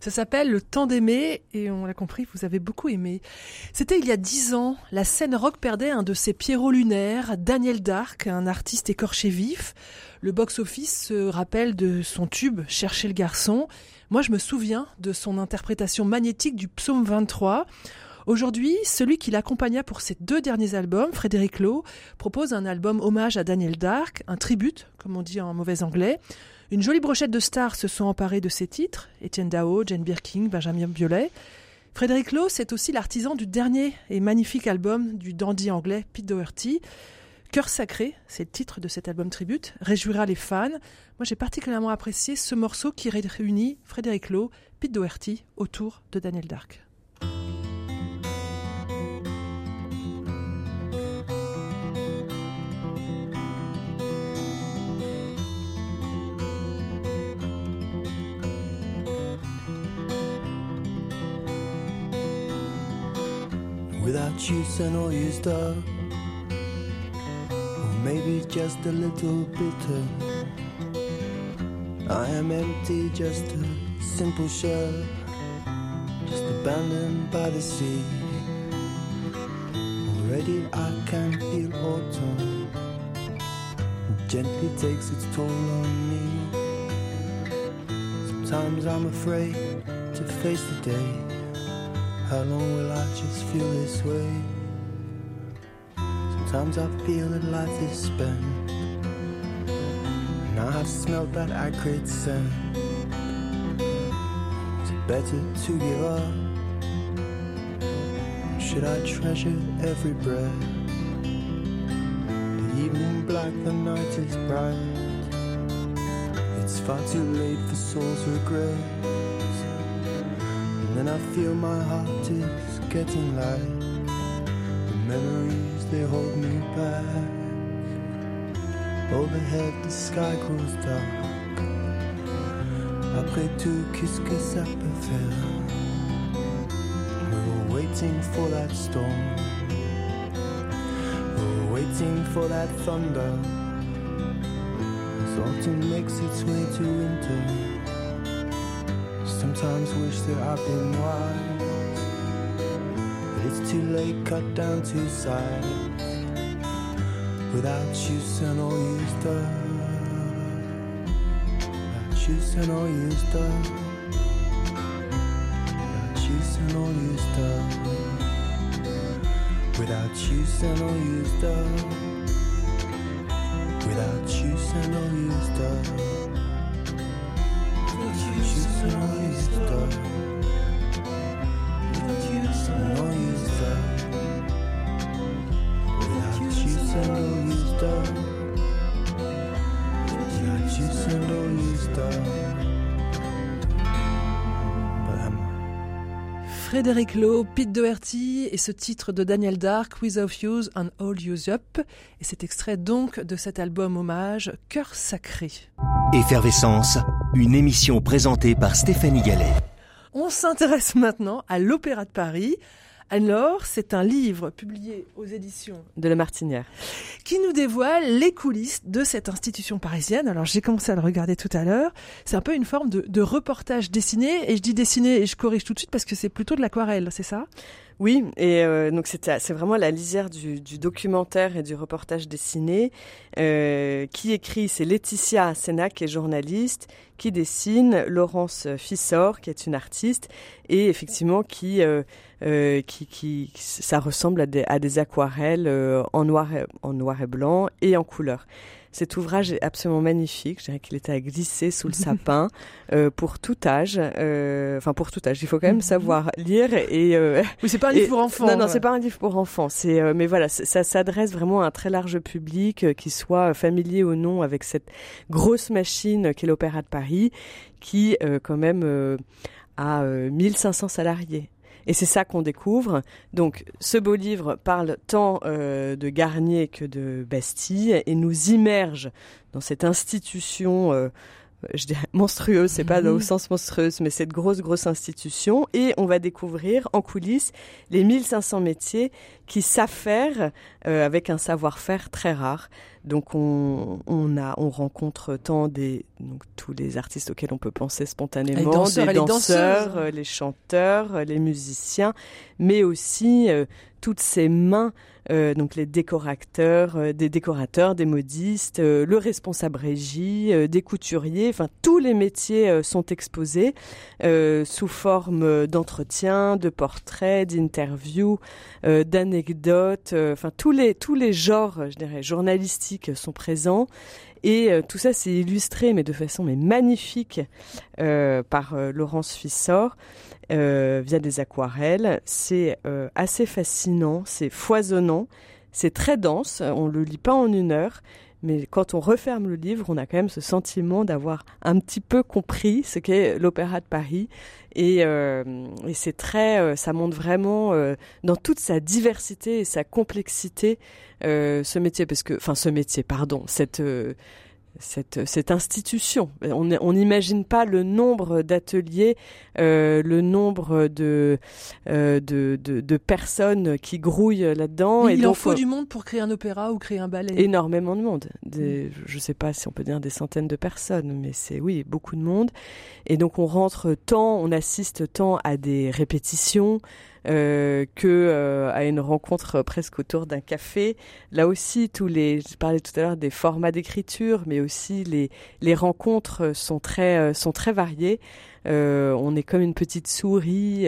Ça s'appelle Le temps d'aimer et on l'a compris, vous avez beaucoup aimé. C'était il y a dix ans, la scène rock perdait un de ses Pierrot lunaires, Daniel Dark, un artiste écorché vif. Le box-office se rappelle de son tube Chercher le garçon. Moi, je me souviens de son interprétation magnétique du psaume 23. Aujourd'hui, celui qui l'accompagna pour ses deux derniers albums, Frédéric Lowe, propose un album hommage à Daniel Dark, un tribute, comme on dit en mauvais anglais. Une jolie brochette de stars se sont emparés de ces titres, Étienne Dao, Jane Birkin, Benjamin Biolay. Frédéric Lowe, c'est aussi l'artisan du dernier et magnifique album du dandy anglais Pete Doherty. Cœur sacré, c'est le titre de cet album tribute, réjouira les fans. Moi, j'ai particulièrement apprécié ce morceau qui réunit Frédéric Lowe, Pete Doherty autour de Daniel Dark. Juice and all used up. Or maybe just a little bitter. I am empty, just a simple shell. Just abandoned by the sea. Already I can feel autumn. Gently takes its toll on me. Sometimes I'm afraid to face the day. How long will I just feel this way? Sometimes I feel that life is spent. And I have smelled that acrid scent. Is it better to give up? Should I treasure every breath? The evening black, the night is bright. It's far too late for soul's regrets. And I feel my heart is getting light. The memories they hold me back. Overhead the sky grows dark. Après tout, qu'est-ce que ça peut faire? We were waiting for that storm. We were waiting for that thunder. As autumn makes its way to winter. Sometimes wish that I've been wise. But it's too late, cut down to size. Without you, and all used up. Without you, and all used up. Without use and all used up. Without you, and all used up. Without use and all used up. Frédéric Lowe, Pete Doherty et ce titre de Daniel Dark, Without Use and All Use Up. Et cet extrait donc de cet album hommage Cœur Sacré. Effervescence, une émission présentée par Stéphanie Gallet. On s'intéresse maintenant à l'Opéra de Paris. Alors, c'est un livre publié aux éditions De la Martinière. qui nous dévoile les coulisses de cette institution parisienne. Alors, j'ai commencé à le regarder tout à l'heure. C'est un peu une forme de, de reportage dessiné. Et je dis dessiné et je corrige tout de suite parce que c'est plutôt de l'aquarelle, c'est ça? Oui, et euh, donc c'était c'est vraiment la lisière du, du documentaire et du reportage dessiné. Euh, qui écrit, c'est Laetitia Sénac, qui est journaliste, qui dessine Laurence Fissor, qui est une artiste, et effectivement qui euh, euh, qui, qui, ça ressemble à des, à des aquarelles euh, en noir et, en noir et blanc et en couleur. Cet ouvrage est absolument magnifique. Je dirais qu'il était à glisser sous le sapin euh, pour tout âge. Enfin, pour tout âge. Il faut quand même savoir lire et. Oui, c'est pas un et- livre pour enfants. Non, non, ouais. c'est pas un livre pour enfants. C'est, mais voilà, ça s'adresse vraiment à un très large public, qui soit familier ou non avec cette grosse machine qu'est l'Opéra de Paris, qui quand même a euh, 1500 salariés. Et c'est ça qu'on découvre. Donc, ce beau livre parle tant euh, de Garnier que de Bastille et nous immerge dans cette institution. euh, je dirais monstrueuse, c'est pas Mhm. au sens monstrueuse, mais cette grosse, grosse institution. Et on va découvrir en coulisses les 1500 métiers qui s'affairent euh, avec un savoir-faire très rare. Donc on, on, a, on rencontre tant des, donc, tous les artistes auxquels on peut penser spontanément, Les danseurs les danseurs, euh, les chanteurs, euh, les musiciens, mais aussi euh, toutes ces mains, euh, donc les décorateurs, euh, des décorateurs, des modistes, le responsable régie, des couturiers, enfin tous les métiers sont exposés sous forme d'entretiens, de portraits, d'interviews, d'anecdotes, enfin tous les tous les genres, je dirais, journalistiques sont présents. Et euh, tout ça, c'est illustré, mais de façon mais magnifique, euh, par euh, Laurence Fissor via des aquarelles. C'est assez fascinant, c'est foisonnant, c'est très dense. On le lit pas en une heure, mais quand on referme le livre, on a quand même ce sentiment d'avoir un petit peu compris ce qu'est l'Opéra de Paris. Et, euh, et c'est très, euh, ça montre vraiment euh, dans toute sa diversité et sa complexité euh, ce métier, parce que, enfin, ce métier, pardon, cette euh, cette, cette institution. On n'imagine pas le nombre d'ateliers, euh, le nombre de, euh, de, de, de, personnes qui grouillent là-dedans. Il en faut du monde pour créer un opéra ou créer un ballet. Énormément de monde. Des. Je ne sais pas si on peut dire des centaines de personnes, mais c'est oui, beaucoup de monde. Et donc on rentre tant, on assiste tant à des répétitions, euh, que euh, à une rencontre presque autour d'un café. Là aussi, tous les, je parlais tout à l'heure des formats d'écriture, mais aussi les les rencontres sont très euh, sont très variées. On est comme une petite souris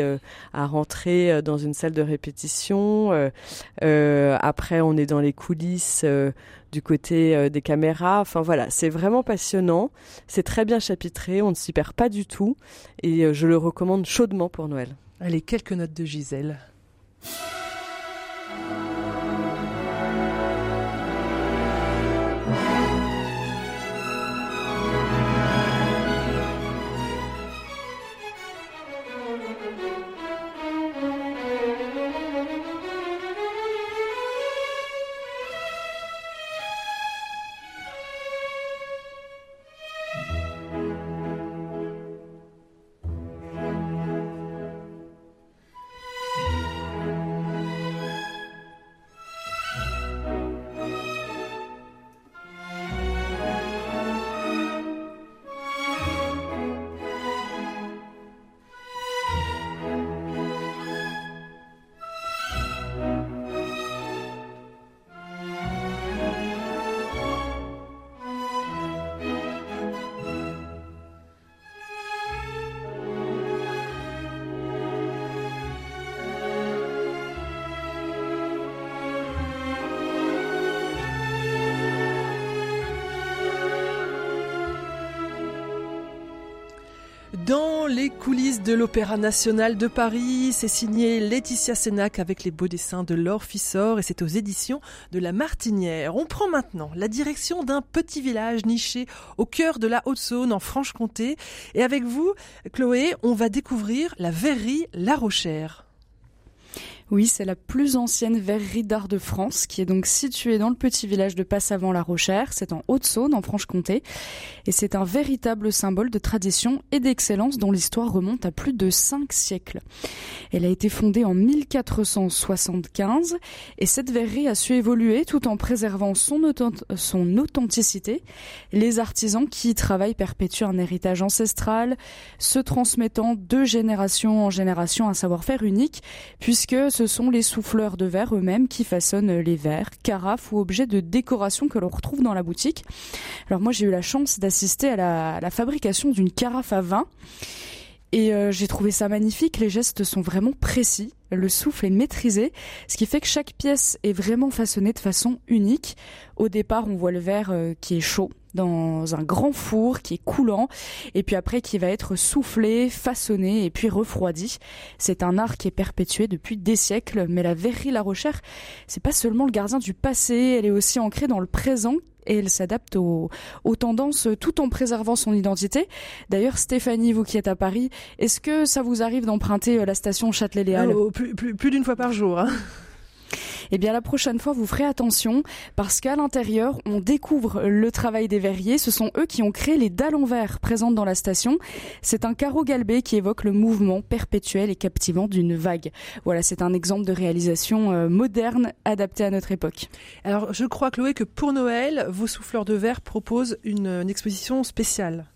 à rentrer dans une salle de répétition. après, on est dans les coulisses du côté des caméras. Enfin voilà, c'est vraiment passionnant. C'est très bien chapitré. On ne s'y perd pas du tout. Et je le recommande chaudement pour Noël. Allez, quelques notes de Gisèle. Les coulisses de l'Opéra national de Paris, c'est signé Laetitia Sénac avec les beaux dessins de Laure Fissor et c'est aux éditions de La Martinière. On prend maintenant la direction d'un petit village niché au cœur de la Haute-Saône en Franche-Comté et avec vous, Chloé, on va découvrir la verrerie La Rochère. Oui, c'est la plus ancienne verrerie d'art de France, qui est donc située dans le petit village de Passavant-la-Rochère. C'est en Haute-Saône, en Franche-Comté. Et c'est un véritable symbole de tradition et d'excellence dont l'histoire remonte à plus de cinq siècles. Elle a été fondée en 1475 et cette verrerie a su évoluer tout en préservant son, son authenticité. Les artisans qui y travaillent perpétuent un héritage ancestral, se transmettant de génération en génération un savoir-faire unique, puisque ce ce sont les souffleurs de verre eux-mêmes qui façonnent les verres, carafes ou objets de décoration que l'on retrouve dans la boutique. Alors moi j'ai eu la chance d'assister à la, fabrication d'une carafe à vin. Et euh, j'ai trouvé ça magnifique, les gestes sont vraiment précis, le souffle est maîtrisé, ce qui fait que chaque pièce est vraiment façonnée de façon unique. Au départ, on voit le verre euh, qui est chaud dans un grand four qui est coulant et puis après qui va être soufflé, façonné et puis refroidi. C'est un art qui est perpétué depuis des siècles, mais la verrerie La Rochère, c'est pas seulement le gardien du passé, elle est aussi ancrée dans le présent et elle s'adapte aux, tendances tout en préservant son identité. D'ailleurs, Stéphanie, vous qui êtes à Paris, est-ce que ça vous arrive d'emprunter euh, la station Châtelet-Léal? Oh, Plus, plus, plus d'une fois par jour. Hein eh bien la prochaine fois vous ferez attention parce qu'à l'intérieur on découvre le travail des verriers. Ce sont eux qui ont créé les dalles en verre présentes dans la station. C'est un carreau galbé qui évoque le mouvement perpétuel et captivant d'une vague. Voilà, c'est un exemple de réalisation euh, moderne adaptée à notre époque. Alors je crois Chloé que pour Noël, vos souffleurs de verre proposent une exposition spéciale.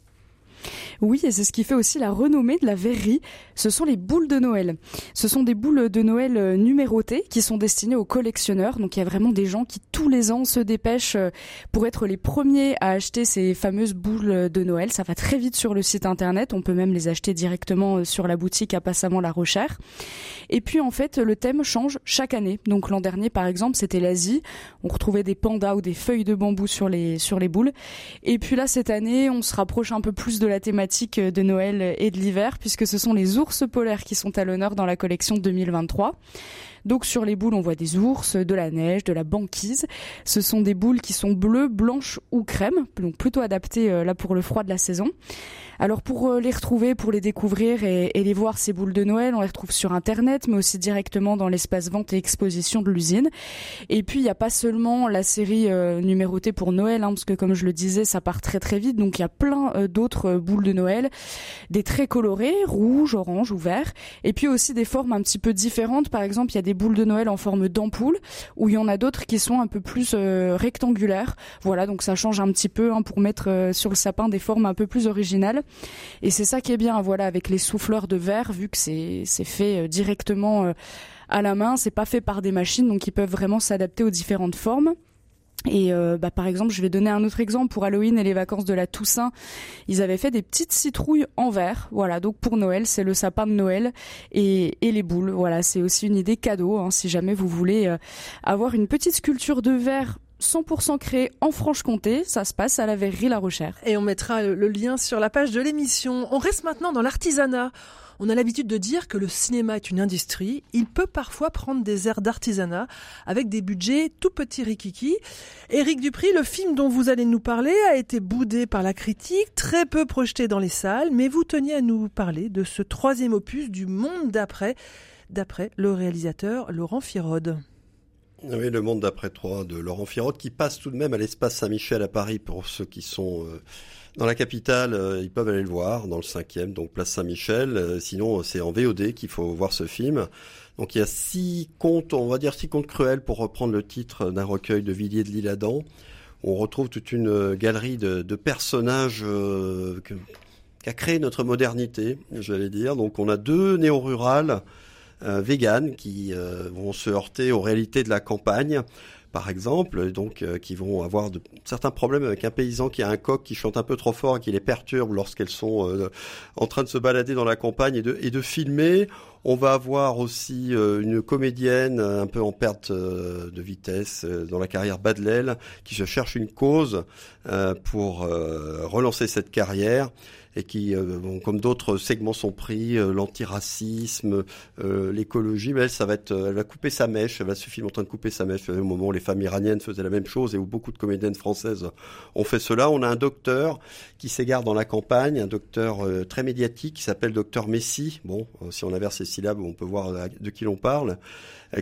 Oui, et c'est ce qui fait aussi la renommée de la verrerie. Ce sont les boules de Noël. Ce sont des boules de Noël euh, numérotées qui sont destinées aux collectionneurs. Donc il y a vraiment des gens qui tous les ans se dépêchent euh, pour être les premiers à acheter ces fameuses boules de Noël. Ça va très vite sur le site internet. On peut même les acheter directement euh, sur la boutique à Passamment la Rochère. Et puis en fait, le thème change chaque année. Donc l'an dernier, par exemple, c'était l'Asie. On retrouvait des pandas ou des feuilles de bambou sur les sur les boules. Et puis là, cette année, on se rapproche un peu plus de de la thématique de Noël et de l'hiver, puisque ce sont les ours polaires qui sont à l'honneur dans la collection 2023. Donc sur les boules, on voit des ours, de la neige, de la banquise. Ce sont des boules qui sont bleues, blanches ou crème, donc plutôt adaptées euh, là pour le froid de la saison. Alors pour euh, les retrouver, pour les découvrir et, les voir ces boules de Noël, on les retrouve sur internet, mais aussi directement dans l'espace vente et exposition de l'usine. Et puis il n'y a pas seulement la série euh, numérotée pour Noël, hein, parce que comme je le disais, ça part très très vite. Donc il y a plein euh, d'autres euh, boules de Noël, des très colorées, rouge, orange ou vert, et puis aussi des formes un petit peu différentes. Par exemple, il y a des boules de Noël en forme d'ampoule, ou il y en a d'autres qui sont un peu plus rectangulaires. Voilà, donc ça change un petit peu hein, pour mettre sur le sapin des formes un peu plus originales. Et c'est ça qui est bien, voilà, avec les souffleurs de verre, vu que c'est fait euh, directement euh, à la main, c'est pas fait par des machines, donc ils peuvent vraiment s'adapter aux différentes formes. Et euh, bah, par exemple, je vais donner un autre exemple pour Halloween et les vacances de la Toussaint. Ils avaient fait des petites citrouilles en verre. Voilà, donc pour Noël, c'est le sapin de Noël et, et les boules. Voilà, c'est aussi une idée cadeau hein, si jamais vous voulez euh, avoir une petite sculpture de verre 100% créé en Franche-Comté. Ça se passe à la verrerie La Rochère. Et on mettra le lien sur la page de l'émission. On reste maintenant dans l'artisanat. On a l'habitude de dire que le cinéma est une industrie. Il peut parfois prendre des airs d'artisanat avec des budgets tout petits rikiki. Éric Dupri, le film dont vous allez nous parler a été boudé par la critique, très peu projeté dans les salles, mais vous teniez à nous parler de ce troisième opus du monde d'après, d'après le réalisateur Laurent Firode. Oui, le monde d'après 3 de Laurent Firode qui passe tout de même à l'espace Saint-Michel à Paris pour ceux qui sont euh, dans la capitale, euh, ils peuvent aller le voir dans le cinquième, donc place Saint-Michel. Euh, sinon, c'est en VOD qu'il faut voir ce film. Donc il y a six contes, on va dire six contes cruels pour reprendre le titre d'un recueil de Villiers de l'Isle-Adam. On retrouve toute une galerie de, personnages euh, qu'a créé notre modernité, j'allais dire. Donc on a deux néo-rurales euh, véganes qui euh, vont se heurter aux réalités de la campagne par exemple, donc euh, qui vont avoir de, certains problèmes avec un paysan qui a un coq qui chante un peu trop fort et qui les perturbe lorsqu'elles sont euh, en train de se balader dans la campagne et de, filmer. On va avoir aussi euh, une comédienne un peu en perte de vitesse dans la carrière Badlel qui se cherche une cause pour relancer cette carrière et qui, euh, comme d'autres segments sont pris, euh, l'antiracisme, euh, l'écologie, mais elle, ça va être, elle va couper sa mèche, elle va filmer en train de couper sa mèche au moment où les femmes iraniennes faisaient la même chose et où beaucoup de comédiennes françaises ont fait cela. On a un docteur qui s'égare dans la campagne, un docteur très médiatique qui s'appelle docteur Messi. Bon, si on inverse ces syllabes, on peut voir de qui l'on parle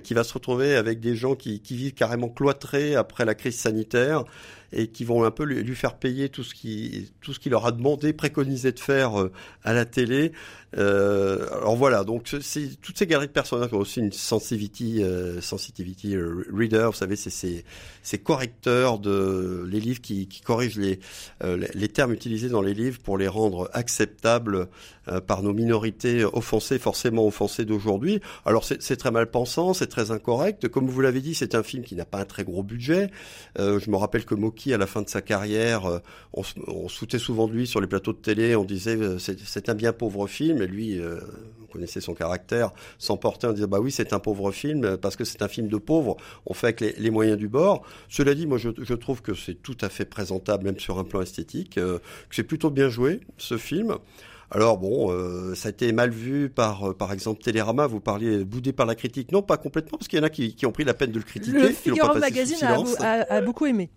qui va se retrouver avec des gens qui, qui, vivent carrément cloîtrés après la crise sanitaire et qui vont un peu lui, lui faire payer tout ce qui tout ce qu'il leur a demandé, préconisé de faire euh, à la télé. Euh, alors voilà, donc toutes ces galeries de personnages ont aussi une sensitivity, euh, sensitivity reader, vous savez, c'est ces, correcteurs de les livres qui, qui corrigent les, euh, les termes utilisés dans les livres pour les rendre acceptables euh, par nos minorités offensées, forcément offensées d'aujourd'hui. Alors c'est très mal pensant, c'est très incorrect. Comme vous l'avez dit, c'est un film qui n'a pas un très gros budget. Euh, je me rappelle que Moki, à la fin de sa carrière, euh, on, on sautait souvent de lui sur les plateaux de télé, on disait c'est un bien pauvre film, et lui, vous connaissez son caractère, s'emportait en disant bah oui c'est un pauvre film parce que c'est un film de pauvres, on fait avec les, les moyens du bord. Cela dit, moi je, je trouve que c'est tout à fait présentable, même sur un plan esthétique, que c'est plutôt bien joué ce film. Alors bon, euh, ça a été mal vu par, euh, par exemple, Télérama. Vous parliez boudé par la critique. Non, pas complètement, parce qu'il y en a qui, qui, ont pris la peine de le critiquer. Le Figaro Magazine a, a, a, beaucoup aimé.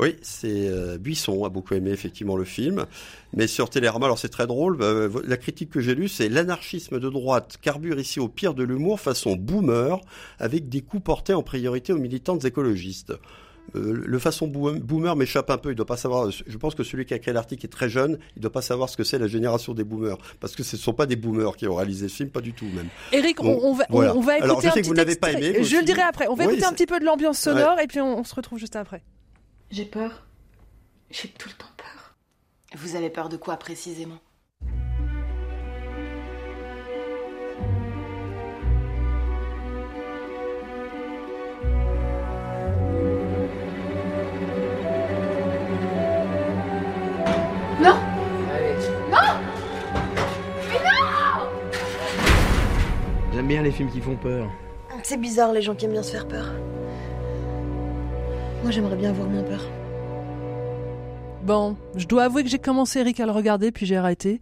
Oui, c'est euh, Buisson a beaucoup aimé effectivement le film, mais sur Télérama, alors c'est très drôle. Bah, la critique que j'ai lue, c'est l'anarchisme de droite carbure ici au pire de l'humour façon boomer, avec des coups portés en priorité aux militantes écologistes. Euh, le façon boomer m'échappe un peu. Il doit pas savoir. Je pense que celui qui a créé l'article est très jeune. Il doit pas savoir ce que c'est la génération des boomers, parce que ce ne sont pas des boomers qui ont réalisé ce film, pas du tout même. Eric, on, on, va, voilà. on, va écouter Alors, je un sais que vous n'avez pas aimé. Je le dirai après. On va oui, écouter un petit peu de l'ambiance sonore ouais. et puis on, on se retrouve juste après. J'ai peur. J'ai tout le temps peur. Vous avez peur de quoi précisément? Non Non Mais non J'aime bien les films qui font peur. C'est bizarre les gens qui aiment bien se faire peur. Moi j'aimerais bien avoir moins peur. Bon, je dois avouer que j'ai commencé Eric à le regarder puis j'ai arrêté.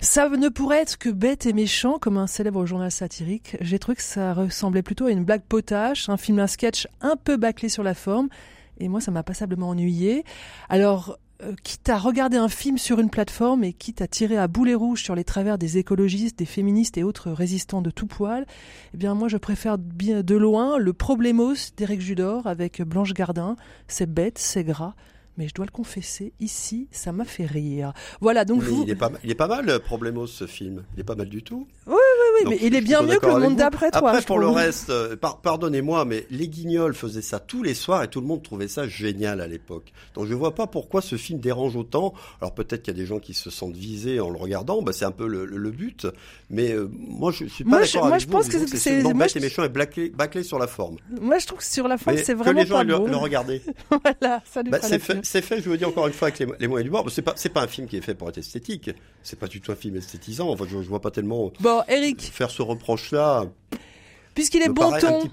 Ça ne pourrait être que bête et méchant comme un célèbre journal satirique. J'ai trouvé que ça ressemblait plutôt à une blague potache, un film, un sketch un peu bâclé sur la forme. Et moi, ça m'a passablement ennuyé. Alors, euh, quitte à regarder un film sur une plateforme et quitte à tirer à boulet rouge sur les travers des écologistes, des féministes et autres résistants de tout poil, eh bien moi je préfère bien de loin le Problemos d'Éric Judor avec Blanche Gardin. C'est bête, c'est gras, mais je dois le confesser, ici, ça m'a fait rire. Voilà, donc vous... il, est pas, il est pas mal, Problemos, ce film. Il est pas mal du tout. Oui, oui, oui, mais il est bien mieux que le monde d'après toi. Après, pour le reste, euh, pardonnez-moi, mais les Guignols faisaient ça tous les soirs et tout le monde trouvait ça génial à l'époque. Donc je vois pas pourquoi ce film dérange autant. Alors peut-être qu'il y a des gens qui se sentent visés en le regardant, bah, c'est un peu le, but. Mais euh, moi, je suis pas d'accord avec je vous. Pense que c'est moi, et méchant et bâclé, sur la forme. Moi, je trouve que sur la forme, c'est vraiment que les gens le, le regarder. voilà, ça nous bah, c'est fait, je veux dire encore une fois, avec les, moyens du bord. C'est pas, c'est pas un film qui est fait pour être esthétique. C'est pas du tout un film esthétisant. Enfin, je, je vois pas tellement. Bon, Eric. Faire ce reproche-là. Puisqu'il est bon ton,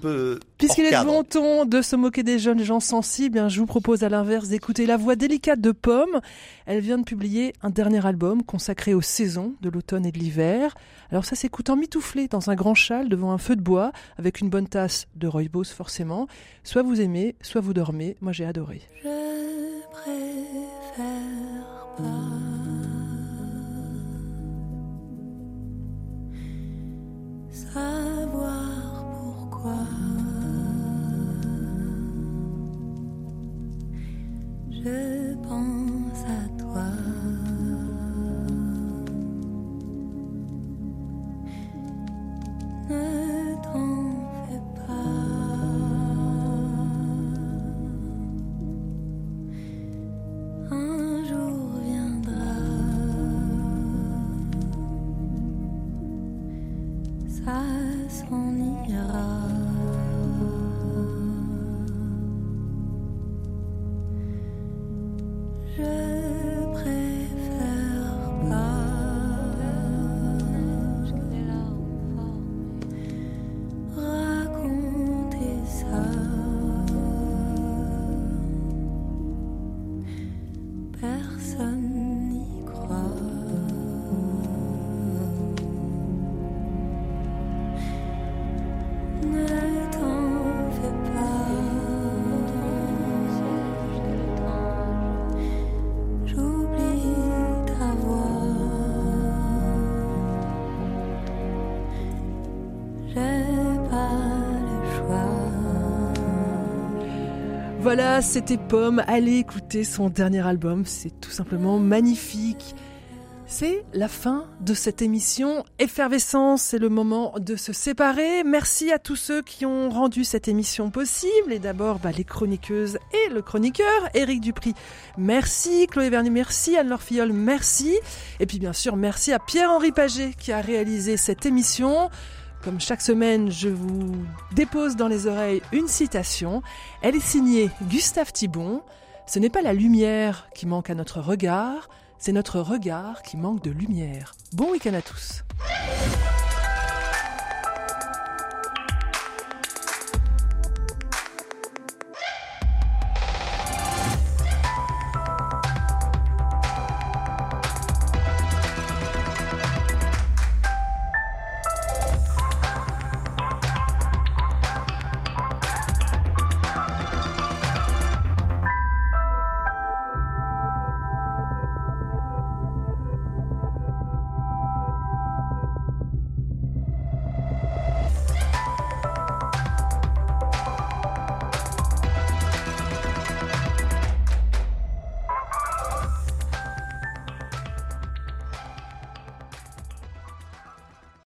puisqu'il est bon ton de se moquer des jeunes gens sensibles, hein, je vous propose à l'inverse d'écouter la voix délicate de Pomme. Elle vient de publier un dernier album consacré aux saisons de l'automne et de l'hiver. Alors ça s'écoute en mitouflé dans un grand châle devant un feu de bois avec une bonne tasse de rooibos forcément. Soit vous aimez, soit vous dormez. Moi j'ai adoré. Je savoir pourquoi je pense à toi. S'en ira? Je préfère pas raconter ça. Personne C'était Pomme. Allez écouter son dernier album, c'est tout simplement magnifique. C'est la fin de cette émission Effervescence, c'est le moment de se séparer. Merci à tous ceux qui ont rendu cette émission possible et d'abord bah, les chroniqueuses et le chroniqueur Éric Dupri. Merci Chloé Verny, merci Anne-Laure Filleul, merci. Et puis bien sûr, merci à Pierre-Henri Paget qui a réalisé cette émission. Comme chaque semaine, je vous dépose dans les oreilles une citation. Elle est signée Gustave Thibon. Ce n'est pas la lumière qui manque à notre regard, c'est notre regard qui manque de lumière. Bon week-end à tous.